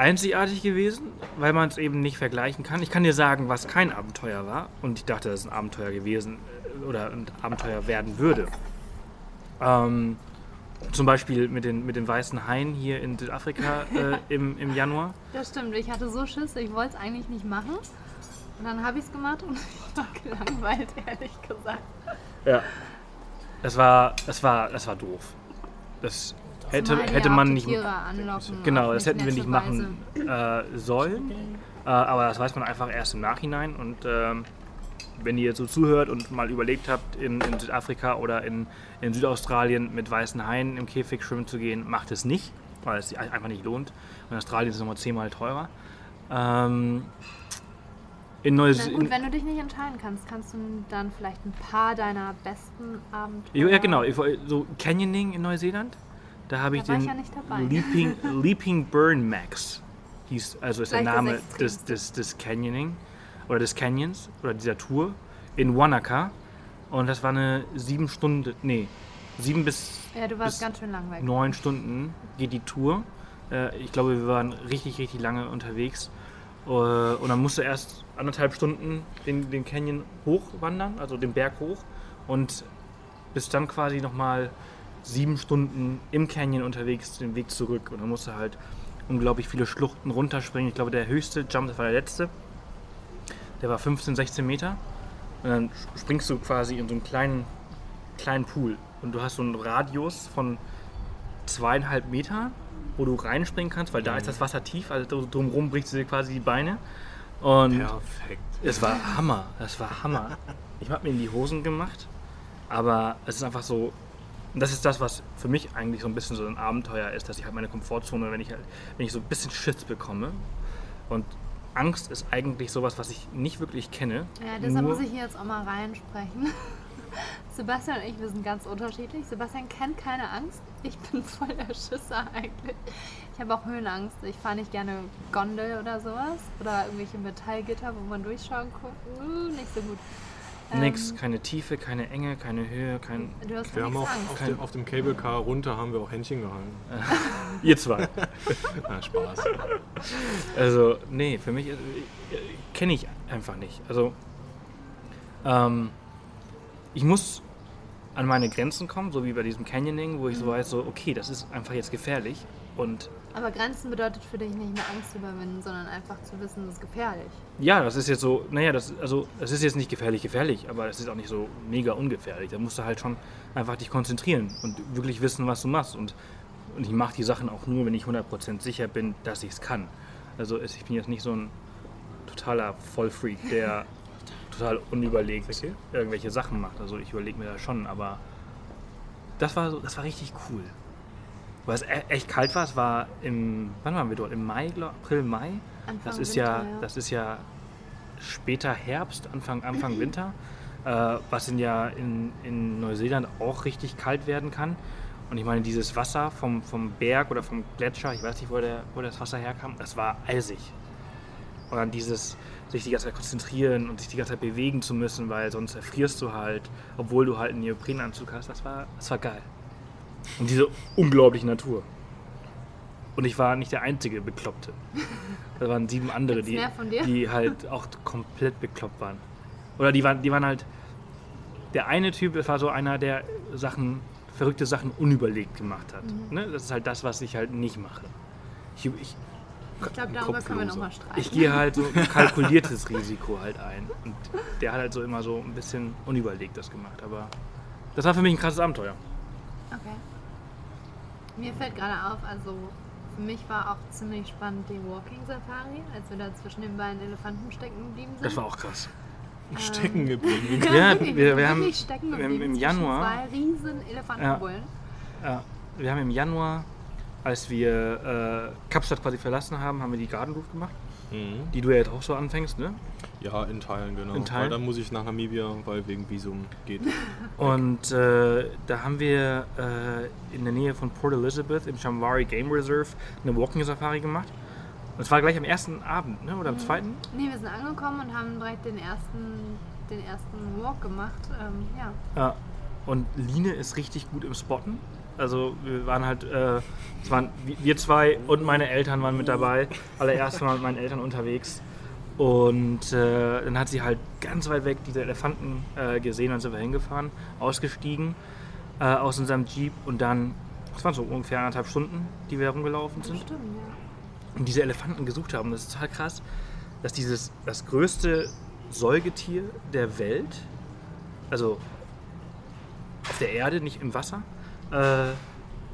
einzigartig gewesen, weil man es eben nicht vergleichen kann. Ich kann dir sagen, was kein Abenteuer war. Und ich dachte, das ist ein Abenteuer gewesen äh, oder ein Abenteuer werden würde. Ähm, zum Beispiel mit den, mit den weißen Haien hier in Südafrika äh, im, im Januar. Das stimmt, ich hatte so Schiss, ich wollte es eigentlich nicht machen. Und dann habe ich es gemacht und ich war gelangweilt, ehrlich gesagt. Ja. Das war, das war, das war doof. Das hätte, hätte man nicht. Genau, das hätten wir nicht machen äh, sollen. Äh, aber das weiß man einfach erst im Nachhinein. Und ähm, wenn ihr jetzt so zuhört und mal überlegt habt, in, in Südafrika oder in, in Südaustralien mit weißen Haien im Käfig schwimmen zu gehen, macht es nicht, weil es sich einfach nicht lohnt. In Australien ist es nochmal zehnmal teurer. Ähm, in Na gut, wenn du dich nicht entscheiden kannst, kannst du dann vielleicht ein paar deiner besten Abenteuer... Ja, genau. So Canyoning in Neuseeland. Da habe ich den ich ja. Leaping, Leaping Burn Max. Hieß, also ist der Gleich das Name des, des, des Canyoning oder des Canyons oder dieser Tour in Wanaka. Und das war eine sieben Stunden, nee, sieben bis Ja, bis neun Stunden geht die Tour. Äh, ich glaube, wir waren richtig, richtig lange unterwegs. Äh, und dann musst du erst anderthalb Stunden den, den Canyon hochwandern, also den Berg hoch. Und bist dann quasi nochmal sieben Stunden im Canyon unterwegs, den Weg zurück. Und dann musst du halt unglaublich viele Schluchten runterspringen. Ich glaube, der höchste Jump, das war der letzte, der war 15, 16 Meter. Und dann springst du quasi in so einen kleinen, kleinen Pool. Und du hast so einen Radius von zweieinhalb Meter, wo du reinspringen kannst, weil da ist das Wasser tief, also drumherum brichst du dir quasi die Beine. Und Perfekt. es war Hammer, es war Hammer. Ich habe mir in die Hosen gemacht, aber es ist einfach so, und das ist das, was für mich eigentlich so ein bisschen so ein Abenteuer ist, dass ich halt meine Komfortzone, wenn ich halt, wenn ich so ein bisschen Schiss bekomme. Und Angst ist eigentlich sowas, was ich nicht wirklich kenne. Ja, deshalb muss ich hier jetzt auch mal reinsprechen. Sebastian und ich, wir sind ganz unterschiedlich. Sebastian kennt keine Angst. Ich bin voll der Schisser eigentlich. Ich habe auch Höhenangst. Ich fahre nicht gerne Gondel oder sowas. Oder irgendwelche Metallgitter, wo man durchschauen kann. Uh, nicht so gut. Nix, Ähm, keine Tiefe, keine Enge, keine Höhe, kein. Du hast Wir haben auch auf dem, auf dem Cable Car runter haben wir auch Händchen gehalten. Ihr zwei. Na, Spaß. Also, nee, für mich äh, kenne ich einfach nicht. Also, ähm, ich muss an meine Grenzen kommen, so wie bei diesem Canyoning, wo ich so weiß, so, okay, das ist einfach jetzt gefährlich. Und Aber Grenzen bedeutet für dich nicht mehr Angst überwinden, sondern einfach zu wissen, das ist gefährlich. ja, das ist jetzt so, naja, das, also, das ist jetzt nicht gefährlich, gefährlich, aber es ist auch nicht so mega ungefährlich. Da musst du halt schon einfach dich konzentrieren und wirklich wissen, was du machst. Und Und ich mache die Sachen auch nur, wenn ich 100% sicher bin, dass ich es kann. Also es- ich bin jetzt nicht so ein totaler Vollfreak, der total unüberlegt Okay. irgendwelche Sachen macht. Also ich überlege mir das schon, aber das war, so, das war richtig cool. Weil es e- echt kalt war. Es war im, wann waren wir dort? Im Mai, glaub, April, Mai. Anfang Das ist Winter, ja, das ist ja später Herbst, Anfang, Anfang Winter, äh, was in ja in, in Neuseeland auch richtig kalt werden kann. Und ich meine, dieses Wasser vom, vom Berg oder vom Gletscher, ich weiß nicht, wo, der, wo das Wasser herkam, das war eisig. Und dann dieses, sich die ganze Zeit konzentrieren und sich die ganze Zeit bewegen zu müssen, weil sonst erfrierst du halt, obwohl du halt einen Neoprenanzug hast, das war, das war geil. Und diese unglaubliche Natur. Und ich war nicht der einzige Bekloppte. Da waren sieben andere, die, die halt auch komplett bekloppt waren. Oder die waren, die waren halt. Der eine Typ, das war so einer, der Sachen, verrückte Sachen unüberlegt gemacht hat. Mhm. Ne? Das ist halt das, was ich halt nicht mache. Ich, ich, Ich glaube, darüber können wir nochmal streiten. ich gehe halt so ein kalkuliertes Risiko halt ein. Und der hat halt so immer so ein bisschen unüberlegt das gemacht. Aber das war für mich ein krasses Abenteuer. Okay. Mir fällt gerade auf, also für mich war auch ziemlich spannend die Walking Safari, als wir da zwischen den beiden Elefanten stecken geblieben sind. Das war auch krass. Stecken geblieben. Ja, wirklich, wir- wir haben- stecken wir haben geblieben im Januar- zwei riesen Elefantenbullen. Ja, wir haben im Januar, als wir äh, Kapstadt quasi verlassen haben, haben wir die Garden Route gemacht, Mhm. die du ja jetzt auch so anfängst, ne? Ja, in Teilen, genau. In Teilen? Weil dann muss ich nach Namibia, weil wegen Visum geht. Und äh, da haben wir äh, in der Nähe von Port Elizabeth im Shamwari Game Reserve eine Walking Safari gemacht. Und es war gleich am ersten Abend, ne? oder am zweiten? Nee, wir sind angekommen und haben direkt den ersten, den ersten Walk gemacht. Ähm, ja. Ja. Und Line ist richtig gut im Spotten. Also wir waren halt, äh, es waren wir- zwei und meine Eltern waren mit dabei. Allererst mal mit meinen Eltern unterwegs. Und äh, dann hat sie halt ganz weit weg diese Elefanten äh, gesehen und sind wir hingefahren, ausgestiegen äh, aus unserem Jeep und dann, das waren so ungefähr anderthalb Stunden, die wir rumgelaufen sind Stimmt, ja. und diese Elefanten gesucht haben. Das ist total krass, dass dieses das größte Säugetier der Welt, also auf der Erde, nicht im Wasser, äh,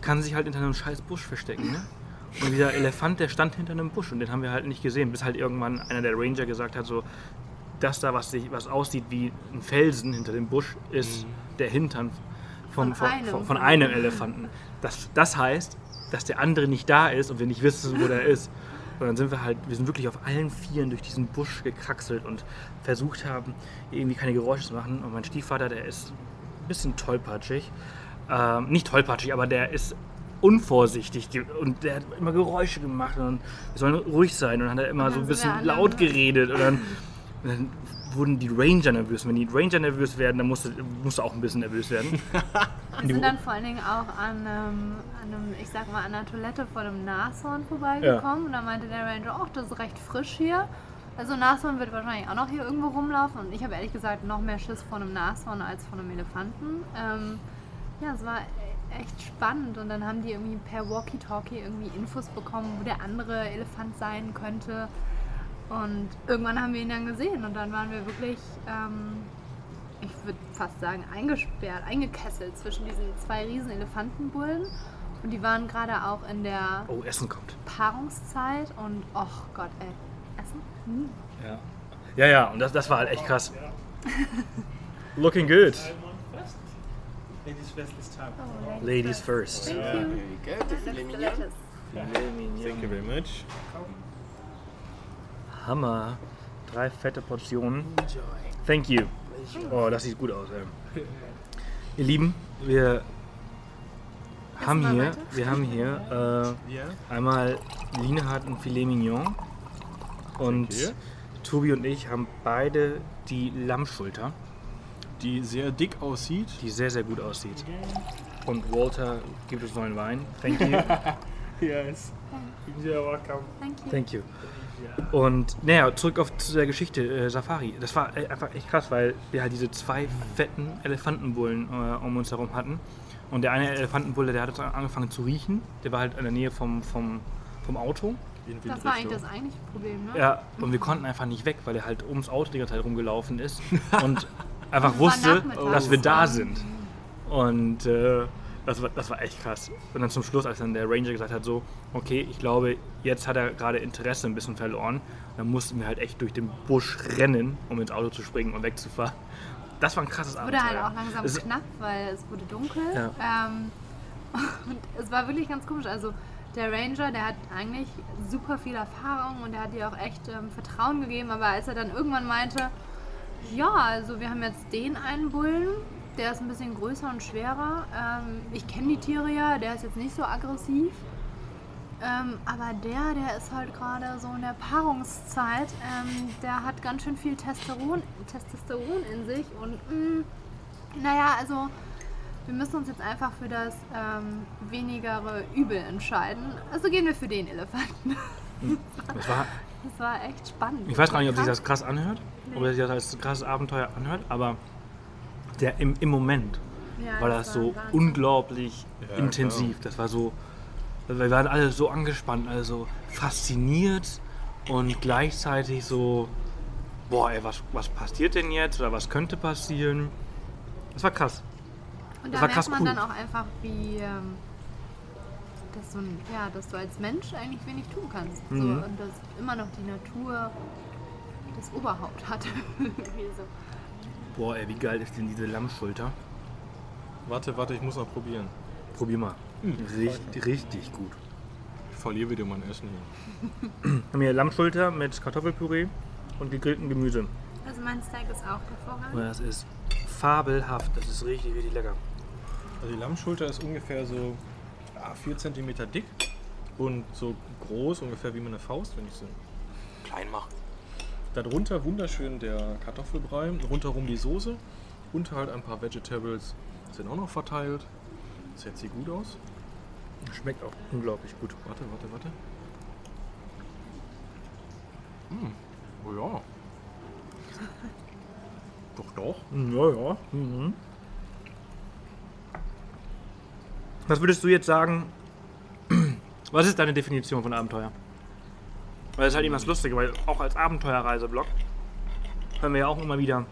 kann sich halt hinter einem scheiß Busch verstecken. Ne? Und dieser Elefant, der stand hinter einem Busch und den haben wir halt nicht gesehen, bis halt irgendwann einer der Ranger gesagt hat, so das da, was, sich, was aussieht wie ein Felsen hinter dem Busch, ist der Hintern von, Von von, einem. von, von einem Elefanten. Das, das heißt, dass der andere nicht da ist und wir nicht wissen, wo der ist. Und dann sind wir halt, wir sind wirklich auf allen Vieren durch diesen Busch gekraxelt und versucht haben, irgendwie keine Geräusche zu machen. Und mein Stiefvater, der ist ein bisschen tollpatschig. Ähm, nicht tollpatschig, aber der ist unvorsichtig und der hat immer Geräusche gemacht und wir sollen ruhig sein und dann hat er immer so ein bisschen laut geredet und dann, und dann wurden die Ranger nervös. Wenn die Ranger nervös werden, dann musst du, musst du auch ein bisschen nervös werden. Wir sind dann vor allen Dingen auch an, ähm, an einem, ich sag mal, an einer Toilette vor einem Nashorn vorbeigekommen. Und da meinte der Ranger, ach, das ist recht frisch hier. Also ein Nashorn wird wahrscheinlich auch noch hier irgendwo rumlaufen. Und ich habe ehrlich gesagt noch mehr Schiss vor einem Nashorn als vor einem Elefanten. Ähm, ja, es war echt spannend. Und dann haben die irgendwie per Walkie-Talkie irgendwie Infos bekommen, wo der andere Elefant sein könnte. Und irgendwann haben wir ihn dann gesehen. Und dann waren wir wirklich... Ähm, ich würde fast sagen, eingesperrt, eingekesselt zwischen diesen zwei riesen Elefantenbullen. Und die waren gerade auch in der Oh, Essen kommt. Paarungszeit und, oh Gott, ey, Essen? Hm. Ja, ja, ja und das, das war halt echt krass. Looking good. Ladies first this time. Oh, Ladies first. Thank you. There you go, the filet mignon. Thank you very much. Hammer. Drei fette Portionen. Enjoy. Thank you. Oh, das sieht gut aus, ey. Ihr Lieben, wir haben hier, wir haben hier äh, einmal Line hat ein Filet Mignon und. Tobi und ich haben beide die Lammschulter, Die sehr dick aussieht. die sehr, sehr gut aussieht. Und Walter gibt uns neuen Wein. Thank you. Yes. You're welcome. Thank you. Thank you. Und naja, zurück auf zu der Geschichte äh, Safari. Das war äh, einfach echt krass, weil wir halt diese zwei fetten Elefantenbullen äh, um uns herum hatten. Und der eine Elefantenbulle, der hat angefangen zu riechen. Der war halt in der Nähe vom, vom, vom Auto. In Das war eigentlich das eigentliche Problem, ne? Ja, und wir konnten einfach nicht weg, weil er halt ums Auto die ganze Zeit rumgelaufen ist und einfach wusste, dass wir da sind. Und äh, Das war, das war echt krass. Und dann zum Schluss, als dann der Ranger gesagt hat, so, okay, ich glaube, jetzt hat er gerade Interesse ein bisschen verloren. Dann mussten wir halt echt durch den Busch rennen, um ins Auto zu springen und wegzufahren. Das war ein krasses Es wurde Abenteuer. halt auch langsam Es- knapp, weil es wurde dunkel. Ja. Ähm, und es war wirklich ganz komisch. Also der Ranger, der hat eigentlich super viel Erfahrung und der hat dir auch echt ähm, Vertrauen gegeben. Aber als er dann irgendwann meinte, ja, also wir haben jetzt den einen Bullen, der ist ein bisschen größer und schwerer. Ähm, ich kenne die Tiere ja, der ist jetzt nicht so aggressiv. Ähm, aber der, der ist halt gerade so in der Paarungszeit. Ähm, der hat ganz schön viel Testosteron, Testosteron in sich. Und mh, naja, also wir müssen uns jetzt einfach für das ähm, wenigere Übel entscheiden. Also gehen wir für den Elefanten. Das war, Das war echt spannend. ich weiß gar nicht, ob sich das krass anhört, ob Nee. sich das als krasses Abenteuer anhört, aber der im, im Moment Ja, war das so Wahnsinn. unglaublich Ja, intensiv. Das war so, wir waren alle so angespannt, alle so fasziniert und gleichzeitig so, boah, ey, was, was passiert denn jetzt oder was könnte passieren? Das war krass. Und Das da war krass merkt man cool. dann auch einfach, wie, ähm, dass, du, ja, dass du als Mensch eigentlich wenig tun kannst. So, Mhm. und dass immer noch die Natur das Oberhaupt hat. So. Boah, ey, wie geil ist denn diese Lammschulter? Warte, warte, ich muss noch probieren. Probier mal. Richtig, richtig gut. Ich verliere wieder mein Essen hier. Wir haben hier Lammschulter mit Kartoffelpüree und gegrilltem Gemüse. Also mein Steak ist auch Und hervorragend. das ist fabelhaft. Das ist richtig, richtig lecker. Also die Lammschulter ist ungefähr so 4 cm dick und so groß, ungefähr wie meine Faust, wenn ich sie klein mache. Darunter wunderschön der Kartoffelbrei, rundherum die Soße und halt ein paar Vegetables sind auch noch verteilt. Sieht sie gut aus? Schmeckt auch unglaublich gut. Warte, warte, warte. Hm. Oh ja. Doch, doch. Ja, ja. Mhm. Was würdest du jetzt sagen? Was ist deine Definition von Abenteuer? Weil das ist halt immer das Lustige, weil auch als Abenteuerreiseblog hören wir ja auch immer wieder,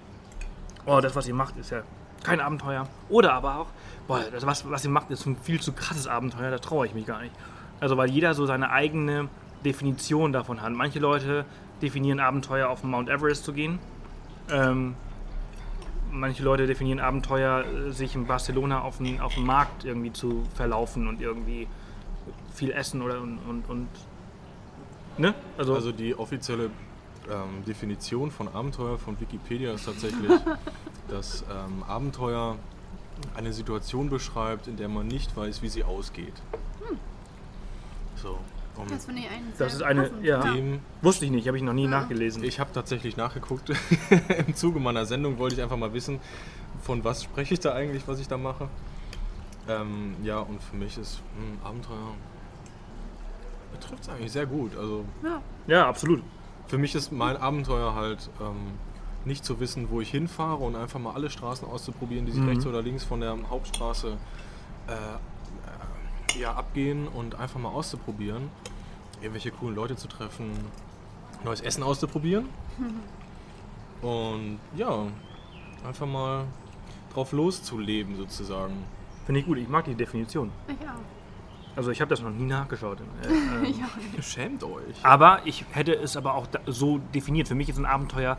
oh, das, was ihr macht, ist ja kein Abenteuer. Oder aber auch, boah, das, was, was ihr macht, ist ein viel zu krasses Abenteuer, da traue ich mich gar nicht. Also, weil jeder so seine eigene Definition davon hat. Manche Leute definieren Abenteuer, auf den Mount Everest zu gehen. Ähm, manche Leute definieren Abenteuer, äh, sich in Barcelona auf dem, auf dem Markt irgendwie zu verlaufen und irgendwie viel essen oder und, und, und ne? Also, Also die offizielle ähm, Definition von Abenteuer von Wikipedia ist tatsächlich, dass ähm, Abenteuer eine Situation beschreibt, in der man nicht weiß, wie sie ausgeht. So. Und Das finde ich eigentlich Das sehr ist eine- ja. dem, wusste ich nicht, habe ich noch nie nachgelesen. ich habe tatsächlich nachgeguckt. Im Zuge meiner Sendung wollte ich einfach mal wissen, von was spreche ich da eigentlich, was ich da mache. Ähm, ja, und für mich ist hm, Abenteuer betrifft es eigentlich sehr gut. Also Ja. ja, absolut. Für mich ist mein Abenteuer halt ähm, nicht zu wissen, wo ich hinfahre und einfach mal alle Straßen auszuprobieren, die sich Mhm. rechts oder links von der Hauptstraße äh, ja, abgehen und einfach mal auszuprobieren. Irgendwelche coolen Leute zu treffen, neues Essen auszuprobieren. und ja, einfach mal drauf loszuleben sozusagen. Finde ich gut, ich mag die Definition. Ich auch. Also ich habe das noch nie nachgeschaut. Äh, ähm, Ich auch nicht. Schämt euch. Aber ich hätte es aber auch so definiert. Für mich ist ein Abenteuer,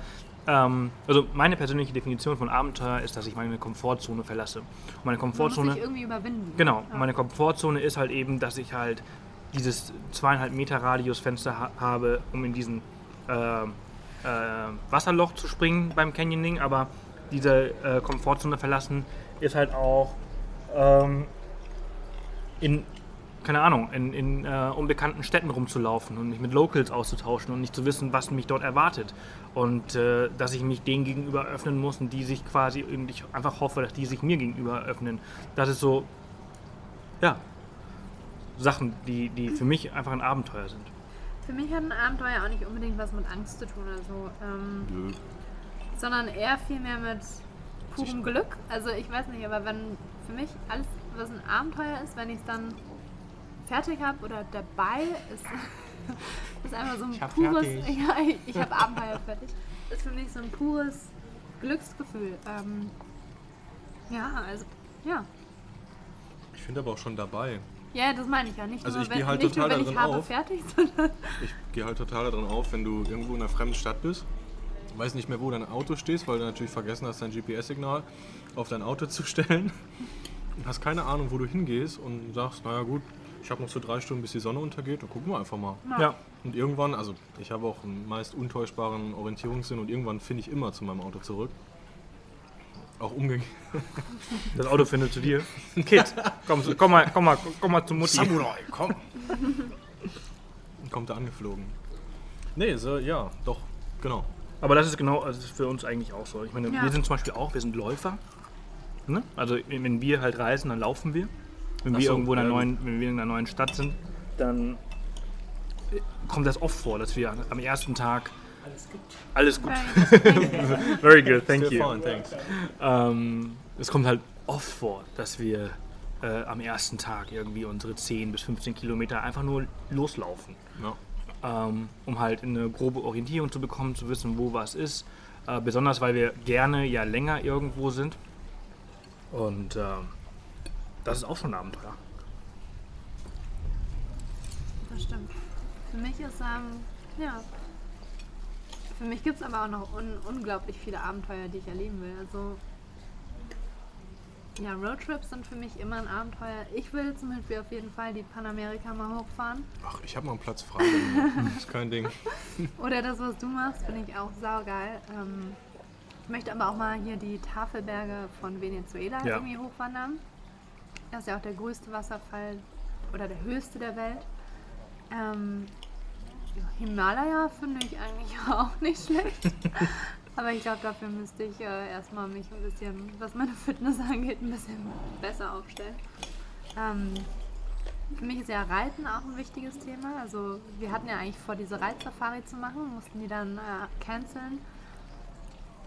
ähm, also meine persönliche Definition von Abenteuer ist, dass ich meine Komfortzone verlasse. Und meine Man muss Komfortzone, irgendwie überwinden. genau, Ja. meine Komfortzone ist halt eben, dass ich halt dieses zweieinhalb Meter Radiusfenster ha habe, um in diesen äh, äh, Wasserloch zu springen beim Canyoning. Aber diese äh, Komfortzone verlassen ist halt auch ähm, in keine Ahnung, in, in äh, unbekannten Städten rumzulaufen und mich mit Locals auszutauschen und nicht zu wissen, was mich dort erwartet. Und äh, dass ich mich denen gegenüber öffnen muss und die sich quasi, und ich einfach hoffe, dass die sich mir gegenüber öffnen. Das ist so, ja, Sachen, die, die für mich einfach ein Abenteuer sind. Für mich hat ein Abenteuer auch nicht unbedingt was mit Angst zu tun, also, ähm, sondern eher viel mehr mit purem Glück. Also ich weiß nicht, aber wenn für mich alles, was ein Abenteuer ist, wenn ich es dann fertig habe oder dabei ist, ist einfach so ein hab pures, fertig. ja, ich, ich habe Abenteuer fertig, ist für mich so ein pures Glücksgefühl. Ähm, ja, also ja, Ich finde aber auch schon dabei. Ja, das meine ich ja. Nicht Also nur, ich gehe halt nur, total ich darin auf. fertig, Ich gehe halt total darin auf, wenn du irgendwo in einer fremden Stadt bist, weiß nicht mehr, wo dein Auto stehst, weil du natürlich vergessen hast, dein GPS-Signal auf dein Auto zu stellen. Und hast keine Ahnung, wo du hingehst und sagst, naja gut, ich habe noch so drei Stunden, bis die Sonne untergeht, dann gucken wir einfach mal. Ja. Und irgendwann, also ich habe auch einen meist untäuschbaren Orientierungssinn und irgendwann finde ich immer zu meinem Auto zurück. Auch umgekehrt. Das Auto findet zu dir. Kid, komm, komm, mal, komm, mal, komm mal zu Mutti. Samurai, komm! Kommt er angeflogen. Nee, so, ja, doch, genau. Aber das ist genau, also das ist für uns eigentlich auch so. Ich meine, Ja. wir sind zum Beispiel auch, wir sind Läufer. Ne? Also wenn wir halt reisen, dann laufen wir. Wenn Ach wir so, irgendwo in einer ja, neuen, wenn wir in einer neuen Stadt sind, dann kommt das oft vor, dass wir am ersten Tag alles gut. Very good, thank Still you. thanks. Ähm, es kommt halt oft vor, dass wir äh, am ersten Tag irgendwie unsere 10 bis 15 Kilometer einfach nur loslaufen Ja. ähm, um halt eine grobe Orientierung zu bekommen, zu wissen, wo was ist. Äh, besonders, weil wir gerne ja länger irgendwo sind. Und ähm, das ist auch schon ein Abenteuer. das stimmt. Für mich ist, ähm, ja. Für mich gibt es aber auch noch un unglaublich viele Abenteuer, die ich erleben will. Also, ja, Roadtrips sind für mich immer ein Abenteuer. Ich will zum Beispiel auf jeden Fall die Panamerika mal hochfahren. Ach, ich habe mal einen Platz frei. ist kein Ding. Oder das, was du machst, finde ich auch saugeil. Ähm, ich möchte aber auch mal hier die Tafelberge von Venezuela Ja. irgendwie hochwandern. Das ist ja auch der größte Wasserfall oder der höchste der Welt. Ähm, Himalaya finde ich eigentlich auch nicht schlecht. aber ich glaube, dafür müsste ich äh, erstmal mich ein bisschen, was meine Fitness angeht, ein bisschen besser aufstellen. Ähm, für mich ist ja Reiten auch ein wichtiges Thema. Also wir hatten ja eigentlich vor, diese Reitsafari zu machen, mussten die dann äh, canceln.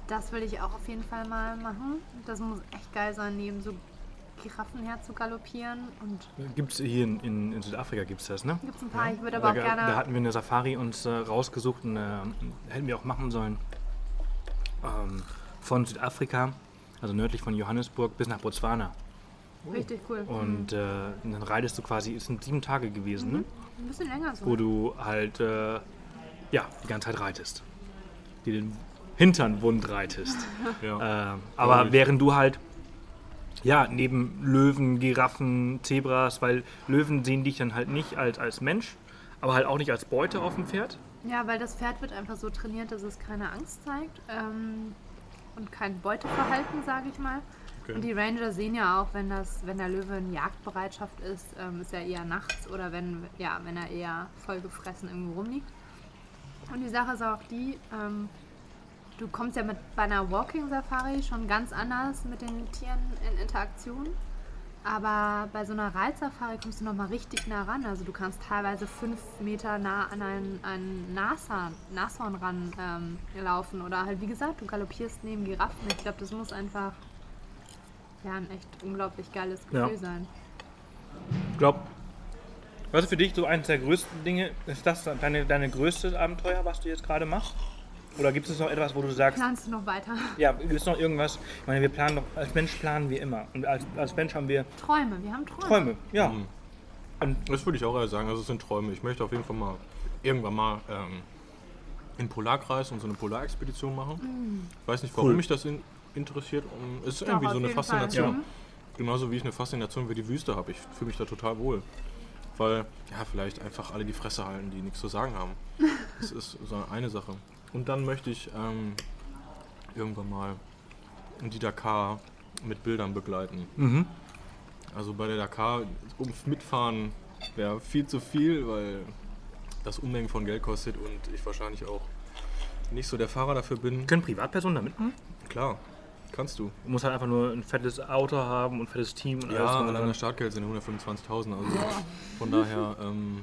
Das will ich auch auf jeden Fall mal machen. Das muss echt geil sein, neben so Giraffen her zu galoppieren. Und Gibt es hier in, in, in Südafrika gibt es das, ne? gibt es ein paar, ich würde Da, aber auch ga- gerne. da hatten wir eine Safari uns äh, rausgesucht und äh, hätten wir auch machen sollen. Ähm, von Südafrika, also nördlich von Johannesburg, bis nach Botswana. richtig cool. Und äh, dann reitest du quasi, es sind sieben Tage gewesen, ne? ein bisschen länger so. wo du halt äh, ja, die ganze Zeit reitest. Die den Hintern wund reitest. Ja. äh, aber während du halt ja, neben Löwen, Giraffen, Zebras, weil Löwen sehen dich dann halt nicht als, als Mensch, aber halt auch nicht als Beute auf dem Pferd. Ja, weil das Pferd wird einfach so trainiert, dass es keine Angst zeigt ähm, und kein Beuteverhalten, sage ich mal. Okay. Und die Ranger sehen ja auch, wenn das, wenn der Löwe in Jagdbereitschaft ist, ähm, ist er eher nachts oder wenn, ja, wenn er eher voll gefressen irgendwo rumliegt. Und die Sache ist auch die, ähm, du kommst ja mit bei einer Walking Safari schon ganz anders mit den Tieren in Interaktion. Aber bei so einer Reitsafari kommst du nochmal richtig nah ran. Also du kannst teilweise fünf Meter nah an einen, einen Nashorn, Nashorn ran ähm, laufen. Oder halt, wie gesagt, du galoppierst neben Giraffen. Ich glaube, das muss einfach ja, ein echt unglaublich geiles Gefühl Ja. sein. Ich glaube, was ist für dich so eines der größten Dinge? Ist das deine, deine größte Abenteuer, was du jetzt gerade machst? Oder gibt es noch etwas, wo du sagst, Planst du noch weiter? ja, gibt es noch irgendwas? Ich meine, wir planen doch, als Mensch planen wir immer. Und als, als Mensch haben wir Träume, wir haben Träume. Träume, ja. Mhm. Das würde ich auch eher sagen. Also es sind Träume. Ich möchte auf jeden Fall mal irgendwann mal ähm, in Polarkreis und so eine Polarexpedition machen. Ich weiß nicht, warum Cool. mich das in, interessiert. Und es ist Doch, irgendwie so eine. Faszination. Mhm. Genauso wie ich eine Faszination für die Wüste habe. Ich fühle mich da total wohl. Weil, ja, vielleicht einfach alle die Fresse halten, die nichts zu sagen haben. Das ist so eine Sache. Und dann möchte ich ähm, irgendwann mal die Dakar mit Bildern begleiten. Mhm. Also bei der Dakar Mitfahren wäre viel zu viel, weil das Unmengen von Geld kostet und ich wahrscheinlich auch nicht so der Fahrer dafür bin. Können Privatpersonen da mitmachen? Klar, kannst du. Du musst halt einfach nur ein fettes Auto haben und ein fettes Team und Ja, alles. allein das Startgeld sind 125.000. Also von daher ähm,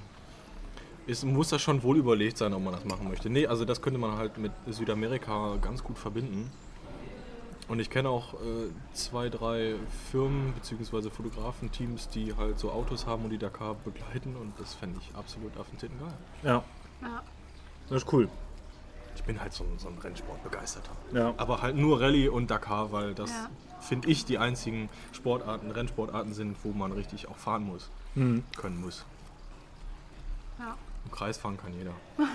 ist, muss das schon wohl überlegt sein, ob man das machen möchte. Nee, also das könnte man halt mit Südamerika ganz gut verbinden. Und ich kenne auch äh, zwei, drei Firmen bzw. Fotografenteams, die halt so Autos haben und die Dakar begleiten und das fände ich absolut affenzitten geil. Ja, Ja. das ist cool. Ich bin halt so ein, so ein Rennsportbegeisterter. Ja. Aber halt nur Rallye und Dakar, weil das, Ja. finde ich, die einzigen Sportarten, Rennsportarten sind, wo man richtig auch fahren muss. Mhm. Können muss. Ja. Im Kreis fahren kann jeder.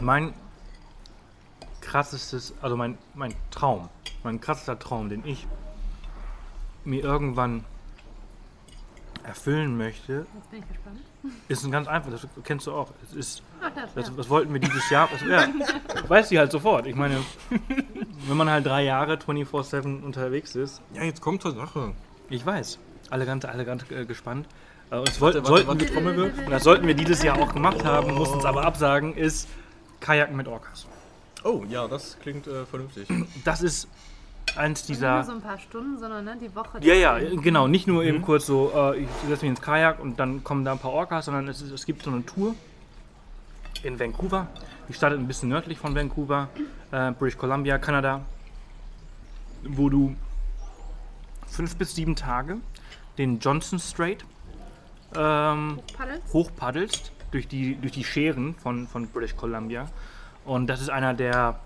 Mein krassestes, also mein, mein Traum, mein krassester Traum, den ich mir irgendwann erfüllen möchte, Jetzt bin ich gespannt. ist ein ganz einfach, das kennst du auch. Es ist, Ach, das, das, ja. was wollten wir dieses Jahr? Das, ja, weißt du halt sofort. Ich meine, wenn man halt drei Jahre 24-7 unterwegs ist, Ja, jetzt kommt zur Sache. ich weiß, alle ganz, alle ganz äh, gespannt. Äh, und das Warte, warte, sollten wir, warte, Trommelwirbel. und das sollten wir dieses Jahr auch gemacht haben, mussten es aber absagen, ist Kajaken mit Orcas. Oh, ja, das klingt äh, vernünftig. Das ist eins Nicht dieser... nur so ein paar Stunden, sondern ne, die Woche. Ja, ja, genau. Nicht nur eben kurz so, äh, ich setze mich ins Kajak und dann kommen da ein paar Orcas, sondern es, ist, es gibt so eine Tour in Vancouver. Die startet ein bisschen nördlich von Vancouver, äh, British Columbia, Kanada, wo du fünf bis sieben Tage den Johnson Strait ähm, Paddels. hochpaddelst durch die, durch die Scheren von, von British Columbia. Und das ist einer der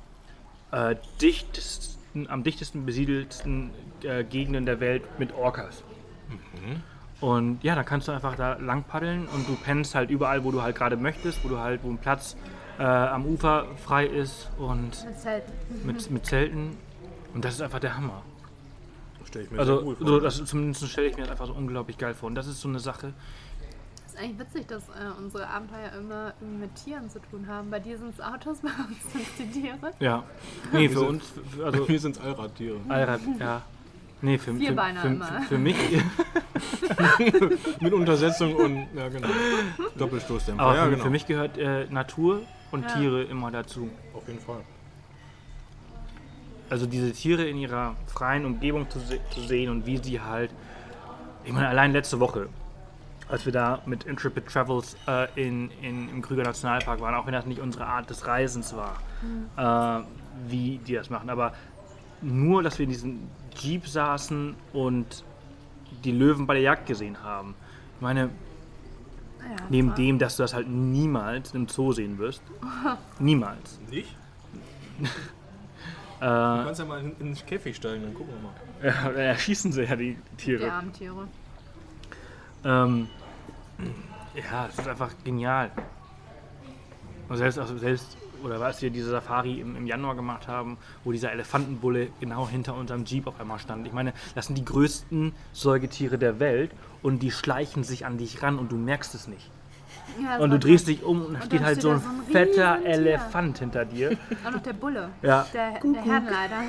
äh, dichtesten, am dichtesten besiedelten äh, Gegenden der Welt mit Orcas. Und ja, da kannst du einfach da lang paddeln und du pennst halt überall, wo du halt gerade möchtest, wo du halt, wo ein Platz äh, am Ufer frei ist und Mit Zelt. mit, mit Zelten. Und das ist einfach der Hammer. Stell ich mir sehr Also, cool vor. so, das, zumindest stelle ich mir das einfach so unglaublich geil vor. Und das ist so eine Sache, ist eigentlich witzig, dass äh, unsere Abenteuer immer mit Tieren zu tun haben. Bei dir sind es Autos, bei uns sind es die Tiere. ja. Nee, für uns, für- also Wir sind Allradtiere. Allrad, ja. Nee, für, für, für, immer. für, für mich, Mit Untersetzung und, ja genau, Doppelstoßdämpfer. aber ja, für, genau. für mich gehört äh, Natur und Ja. Tiere immer dazu. Auf jeden Fall. Also diese Tiere in ihrer freien Umgebung zu, se zu sehen und wie sie halt, ich meine, allein letzte Woche, als wir da mit Intrepid Travels äh, in, in, im Krüger Nationalpark waren, auch wenn das nicht unsere Art des Reisens war, äh, wie die das machen, aber nur, dass wir in diesem Jeep saßen und die Löwen bei der Jagd gesehen haben. Ich meine, Ja, neben voll. dem, dass du das halt niemals im Zoo sehen wirst. niemals. Nicht? Äh, Du kannst ja mal in, in den Käfig steigen, dann gucken wir mal. ja, da erschießen sie ja die Tiere. Die armen Tiere. Ähm, ja, es ist einfach genial. Und selbst, also selbst, oder was wir diese Safari im, im Januar gemacht haben, wo dieser Elefantenbulle genau hinter unserem Jeep auf einmal stand. Ich meine, das sind die größten Säugetiere der Welt und die schleichen sich an dich ran und du merkst es nicht. Ja, Und du drehst dich um und da Und steht halt steht so da ein so ein fetter Riesentier. Elefant hinter dir. Auch noch der Bulle. Ja. Der, der Herrenleiter.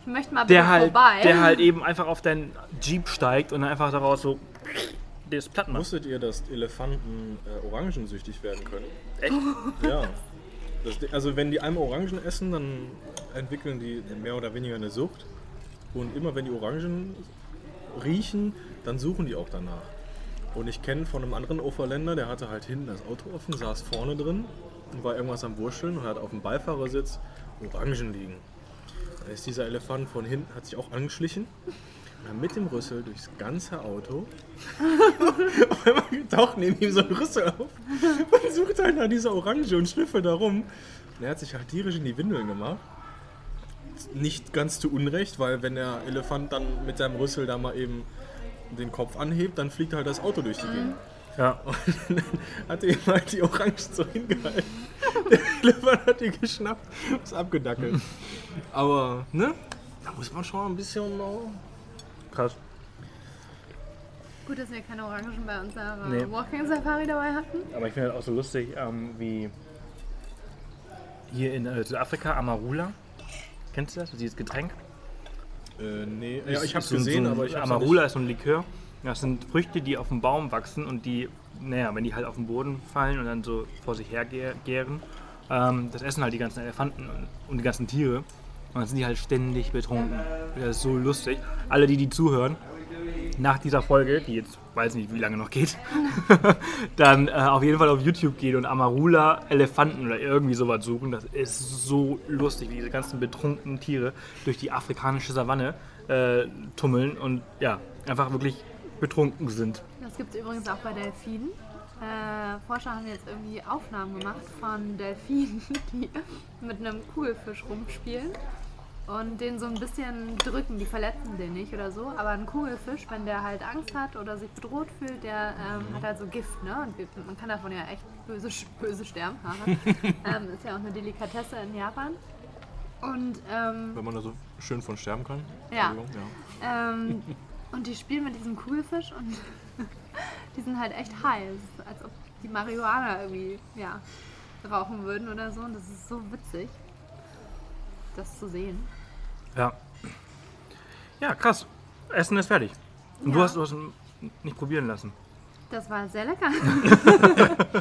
Ich möchte mal Der halt, vorbei. der halt eben einfach auf deinen Jeep steigt und dann einfach daraus so das platt macht. Wusstet ihr, dass Elefanten äh, orangensüchtig werden können? Echt? Ja. Das, also wenn die einmal Orangen essen, dann entwickeln die mehr oder weniger eine Sucht. Und immer wenn die Orangen riechen, dann suchen die auch danach. Und ich kenne von einem anderen Oberländer, der hatte halt hinten das Auto offen, saß vorne drin und war irgendwas am Wurscheln und hat auf dem Beifahrersitz Orangen liegen. Dann ist dieser Elefant von hinten, hat sich auch angeschlichen und dann mit dem Rüssel durchs ganze Auto. auf taucht neben ihm so ein Rüssel auf und sucht halt nach dieser Orange und schnüffelt da rum. Und er hat sich halt tierisch in die Windeln gemacht. Nicht ganz zu Unrecht, weil wenn der Elefant dann mit seinem Rüssel da mal eben den Kopf anhebt, dann fliegt halt das Auto durch die Gegend. Ja. Und dann hat er ihm halt die Orange so hingehalten. Der Elefant hat die geschnappt, ist abgedackelt. Aber, ne? Da muss man schon ein bisschen noch. Krass. Gut, dass wir keine Orangen bei unserer Nee. Walking Safari dabei hatten. Aber ich finde das auch so lustig, ähm, wie hier in äh, Südafrika Amarula. Kennst du das? Dieses Getränk? Äh, nee. Ja, ich So ein- gesehen, so aber ich hab's Amarula ist so ein Likör. Das sind Früchte, die auf dem Baum wachsen und die, naja, wenn die halt auf den Boden fallen und dann so vor sich her gär- gären, ähm, das essen halt die ganzen Elefanten und, und die ganzen Tiere. Und dann sind die halt ständig betrunken. Das ist so lustig. Alle, die die zuhören, nach dieser Folge, die jetzt weiß nicht, wie lange noch geht, dann äh, auf jeden Fall auf YouTube gehen und Amarula Elefanten oder irgendwie sowas suchen. Das ist so lustig, wie diese ganzen betrunkenen Tiere durch die afrikanische Savanne äh, tummeln und ja, einfach wirklich betrunken sind. Das gibt es übrigens auch bei Delfinen. äh, Forscher haben jetzt irgendwie Aufnahmen gemacht von Delfinen, die mit einem Kugelfisch rumspielen und den so ein bisschen drücken. Die verletzen den nicht oder so. Aber ein Kugelfisch, wenn der halt Angst hat oder sich bedroht fühlt, der ähm, hat halt so Gift. Ne? Und wir- man kann davon ja echt böse, böse sterben. Ähm, ist ja auch eine Delikatesse in Japan. Und ähm, Wenn man da so schön von sterben kann. Ja. Ja. ähm, und die spielen mit diesem Kugelfisch und die sind halt echt ist, als ob die Marihuana irgendwie ja, rauchen würden oder so. Und das ist so witzig, das zu sehen. Ja. Ja, krass. Essen ist fertig. Und du Ja. hast du hast ihn nicht probieren lassen. Das war sehr lecker.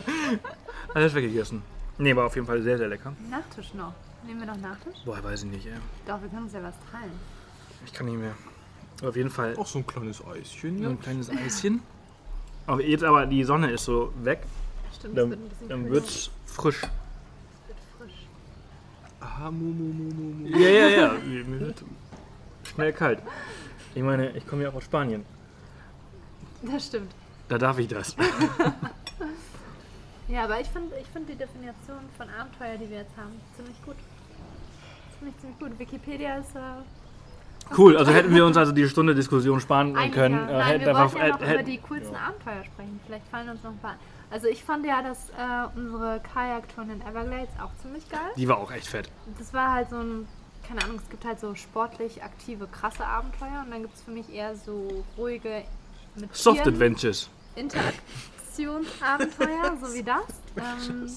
Alles weggegessen. Nee, war auf jeden Fall sehr, sehr lecker. Nachtisch noch. Nehmen wir noch Nachtisch? Boah, weiß ich nicht, ey. Doch, wir können uns ja was teilen. Ich kann nicht mehr. Auf jeden Fall Auch so ein kleines Eischen. so Ja. ein kleines Eischen. Aber jetzt aber die Sonne ist so weg, Stimmt, es dann, wird ein bisschen dann kühler. wird's frisch. Ah, mu, mu, mu, mu, mu. Ja, ja, ja. Mir mir wird schnell kalt. Ich meine, ich komme ja auch aus Spanien. Das stimmt. Da darf ich das. Ja, aber ich finde ich find die Definition von Abenteuer, die wir jetzt haben, ziemlich gut. Ziemlich, ziemlich gut. Wikipedia ist äh, Cool, also hätten wir uns also die Stunde Diskussion sparen Eigentlich können. ja. äh, Nein, hätten wir einfach- wollten ja noch hätten- über die coolsten Abenteuer sprechen. Vielleicht fallen uns noch ein paar. Also ich fand ja, dass äh, unsere Kajaktour in den Everglades auch ziemlich geil. Die war auch echt fett. Das war halt so ein, keine Ahnung, es gibt halt so sportlich aktive, krasse Abenteuer und dann gibt es für mich eher so ruhige mit Soft Tieren Adventures. Interaktionsabenteuer, so wie das. Ähm,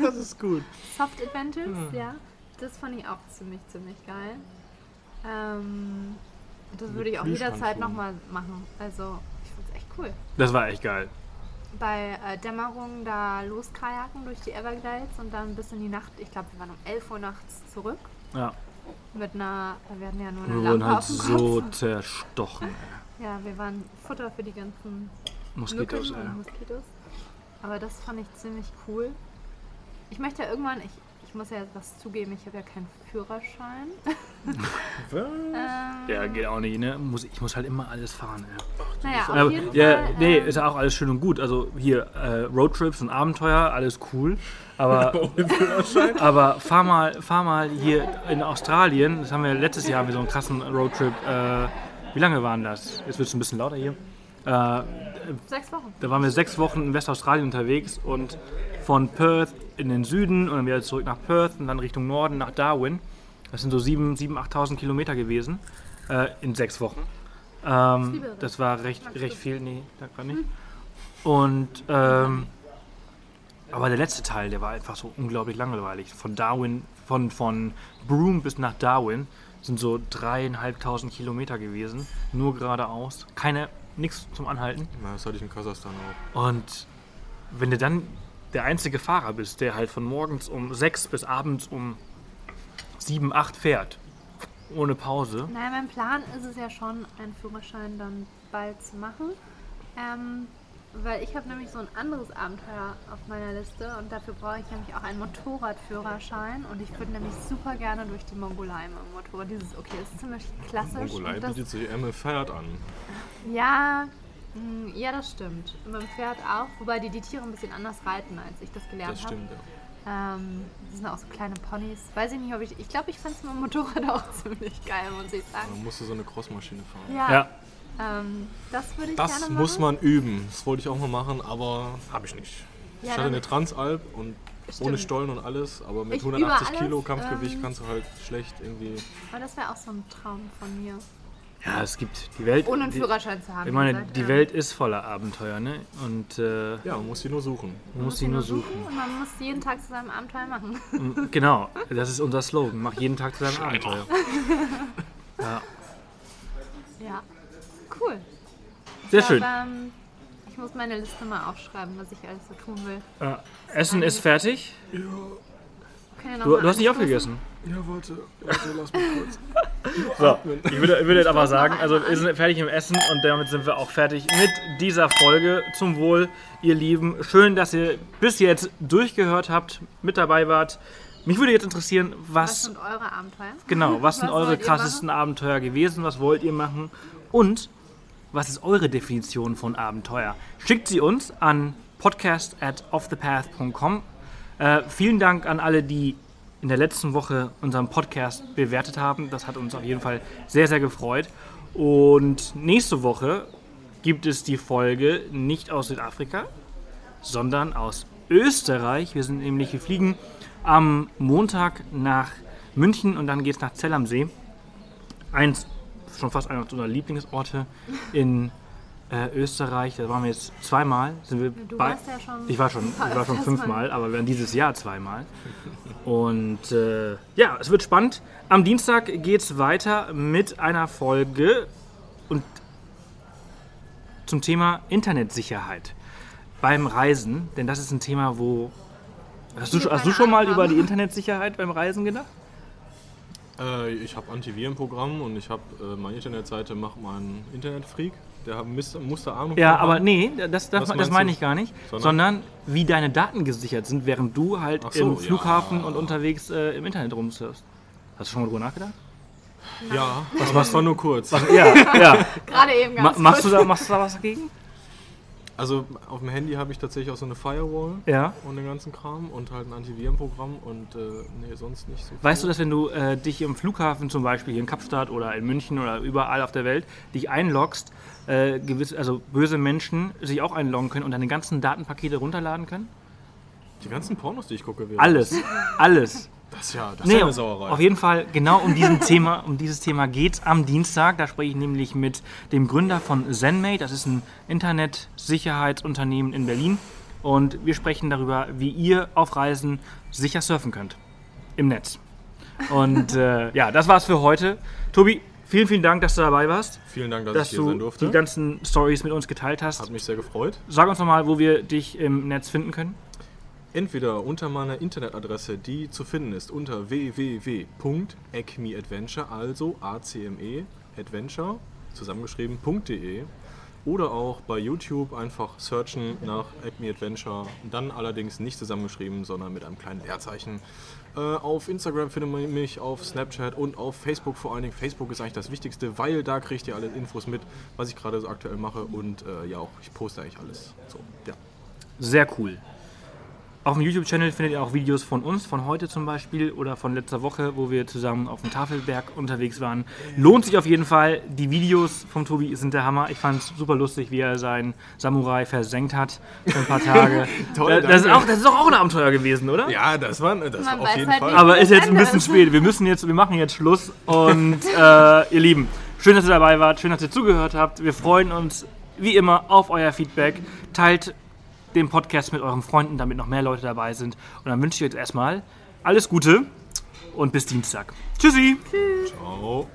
Das ist gut. Soft Adventures, ja. Das fand ich auch ziemlich, ziemlich geil. Ähm, das würde ich auch jederzeit nochmal machen. Also, ich fand's echt cool. Das war echt geil. Bei äh, Dämmerung da loskajaken durch die Everglades und dann bis in die Nacht, ich glaube, wir waren um 11 Uhr nachts zurück. Ja. Mit einer, wir hatten ja nur eine Wir Lampe wurden halt so zerstochen. Ja, wir waren Futter für die ganzen Moskitos, und Moskitos. Aber das fand ich ziemlich cool. Ich möchte ja irgendwann, ich, ich muss ja was zugeben, ich habe ja keinen Führerschein. Ähm, Ja, geht auch nicht, ne? Muss, ich muss halt immer alles fahren, ey. Naja, auf Aber, jeden ja, Fall. nee, ähm, ist ja auch alles schön und gut. Also hier äh, Roadtrips und Abenteuer, alles cool. Aber, aber fahr mal, fahr mal hier in Australien. Das haben wir letztes Jahr haben wir so einen krassen Roadtrip. Äh, wie lange waren das? Jetzt wird es ein bisschen lauter hier. Äh, sechs Wochen. da waren wir sechs Wochen in Westaustralien unterwegs und von Perth in den Süden und dann wieder zurück nach Perth und dann Richtung Norden nach Darwin. Das sind so 7.000, 7.000, 8.000 Kilometer gewesen äh, in sechs Wochen. Ähm, das war recht, recht viel. Nee, da gar nicht. Und ähm, aber der letzte Teil, der war einfach so unglaublich langweilig. Von Darwin, von, von Broome bis nach Darwin sind so dreieinhalbtausend Kilometer gewesen. Nur geradeaus. Keine, nichts zum Anhalten. Das hatte ich in Kasachstan auch. Und wenn du dann der einzige Fahrer bist, der halt von morgens um sechs bis abends um sieben, acht fährt, ohne Pause. Naja, mein Plan ist es ja schon, einen Führerschein dann bald zu machen. Ähm, weil ich habe nämlich so ein anderes Abenteuer auf meiner Liste und dafür brauche ich nämlich auch einen Motorradführerschein und ich würde nämlich super gerne durch die Mongolei mit dem Motorrad. Dieses, okay, das ist ziemlich klassisch. Mongolei und das, bietet sich Emme Pferd an. ja, ja, das stimmt. Und dem Pferd auch, wobei die die Tiere ein bisschen anders reiten, als ich das gelernt Das habe. stimmt, ja. Ähm, das sind auch so kleine Ponys. Weiß ich nicht, ob ich. Ich glaube, ich fand es mit dem Motorrad auch ziemlich geil, muss ich sagen. Man musste so eine Crossmaschine fahren. Ja, Ja, Ähm, das würde ich Das gerne machen. muss man üben. Das wollte ich auch mal machen, aber habe ich nicht. Ja, ich hatte eine Transalp und Stimmt. ohne Stollen und alles, aber mit Ich übe 180 Kilo alles, Kampfgewicht ähm, kannst du halt schlecht irgendwie. Aber das wäre auch so ein Traum von mir. Ja, es gibt die Welt. Ohne einen Führerschein zu haben. Ich meine, gesagt, die ja. Welt ist voller Abenteuer, ne? Und äh, Ja, man muss sie nur suchen. man muss sie nur suchen. Und man muss jeden Tag zu seinem Abenteuer machen. Genau, das ist unser Slogan. Mach jeden Tag zu deinem Abenteuer. Ja, ja. Cool. sehr Ich schön. glaub, ähm, ich muss meine Liste mal aufschreiben, was ich alles so tun will. Äh, Essen ist fertig. Noch Du, du hast nicht aufgegessen. Ja, warte, warte, lass mich kurz. So, ich würde, ich würde jetzt aber sagen, also wir sind fertig im Essen und damit sind wir auch fertig mit dieser Folge. Zum Wohl, ihr Lieben. Schön, dass ihr bis jetzt durchgehört habt, mit dabei wart. Mich würde jetzt interessieren, Was was, sind eure Abenteuer? genau, was sind Was eure krassesten Abenteuer gewesen? Was wollt ihr machen? Und was ist eure Definition von Abenteuer? Schickt sie uns an podcast at offthepath.com. Äh, vielen Dank an alle, die in der letzten Woche unseren Podcast bewertet haben. Das hat uns auf jeden Fall sehr, sehr gefreut. Und nächste Woche gibt es die Folge nicht aus Südafrika, sondern aus Österreich. Wir sind nämlich, wir fliegen am Montag nach München und dann geht es nach Zell am See. Eins, schon fast einer unserer Lieblingsorte in äh, Österreich. Da waren wir jetzt zweimal. Sind wir Du warst ja schon. ich war schon, ich war schon fünfmal, aber wir waren dieses Jahr zweimal. Und äh, ja, es wird spannend. Am Dienstag geht es weiter mit einer Folge und zum Thema Internetsicherheit beim Reisen. Denn das ist ein Thema, wo. Hast du, hast du schon mal über die Internetsicherheit beim Reisen gedacht? Äh, ich habe Antivirenprogramm und ich habe äh, meine Internetseite macht mein Internetfreak. Der muss, muss da Ahnung Ja, aber haben. nee, das, das, Was das meine du? ich gar nicht. Sondern? Sondern wie deine Daten gesichert sind, während du halt so, im Flughafen ja. und unterwegs äh, im Internet rumsurfst. Hast du schon mal drüber nachgedacht? Ja, was was war nur kurz. Ja, ja. Gerade eben Ma ganz machst, du kurz. da, machst du da was dagegen? Also auf dem Handy habe ich tatsächlich auch so eine Firewall Ja. und den ganzen Kram und halt ein Antivirenprogramm und äh, nee, sonst nicht so. Weißt du, dass wenn du äh, dich im Flughafen zum Beispiel hier in Kapstadt oder in München oder überall auf der Welt dich einloggst, äh, gewisse, also böse Menschen sich auch einloggen können und deine ganzen Datenpakete runterladen können? Die ganzen Pornos, die ich gucke, wäre Alles, alles. Das ist ja, das ist Nee, ja eine Sauerei. auf jeden Fall genau um diesen Thema, um dieses Thema geht's am Dienstag. Da spreche ich nämlich mit dem Gründer von ZenMate. Das ist ein Internet-Sicherheitsunternehmen in Berlin. Und wir sprechen darüber, wie ihr auf Reisen sicher surfen könnt. Im Netz. Und äh, ja, das war's für heute. Tobi, vielen, vielen Dank, dass du dabei warst. Vielen Dank, dass, Dass ich hier sein du durfte. die ganzen Stories mit uns geteilt hast. Hat mich sehr gefreut. Sag uns nochmal, wo wir dich im Netz finden können. Entweder unter meiner Internetadresse, die zu finden ist unter www.acmeadventure, also ACME Adventure, zusammengeschrieben.de oder auch bei YouTube einfach searchen nach Acme Adventure, dann allerdings nicht zusammengeschrieben, sondern mit einem kleinen Leerzeichen. Äh, auf Instagram findet man mich, auf Snapchat und auf Facebook vor allen Dingen. Facebook ist eigentlich das Wichtigste, weil da kriegt ihr alle Infos mit, was ich gerade so aktuell mache und äh, ja auch, ich poste eigentlich alles. So, ja. Sehr cool. Auf dem YouTube-Channel findet ihr auch Videos von uns, von heute zum Beispiel oder von letzter Woche, wo wir zusammen auf dem Tafelberg unterwegs waren. Lohnt sich auf jeden Fall. Die Videos vom Tobi sind der Hammer. Ich fand es super lustig, wie er seinen Samurai versenkt hat für ein paar Tage. Toll, das, ist auch, das ist doch auch ein Abenteuer gewesen, oder? Ja, das war, das Man auf jeden halt Fall. Aber ist jetzt ein bisschen spät. Wir müssen jetzt, wir machen jetzt Schluss. Und äh, ihr Lieben, schön, dass ihr dabei wart, schön, dass ihr zugehört habt. Wir freuen uns wie immer auf euer Feedback. Teilt den Podcast mit euren Freunden, damit noch mehr Leute dabei sind. Und dann wünsche ich euch jetzt erstmal alles Gute und bis Dienstag. Tschüssi! Ciao.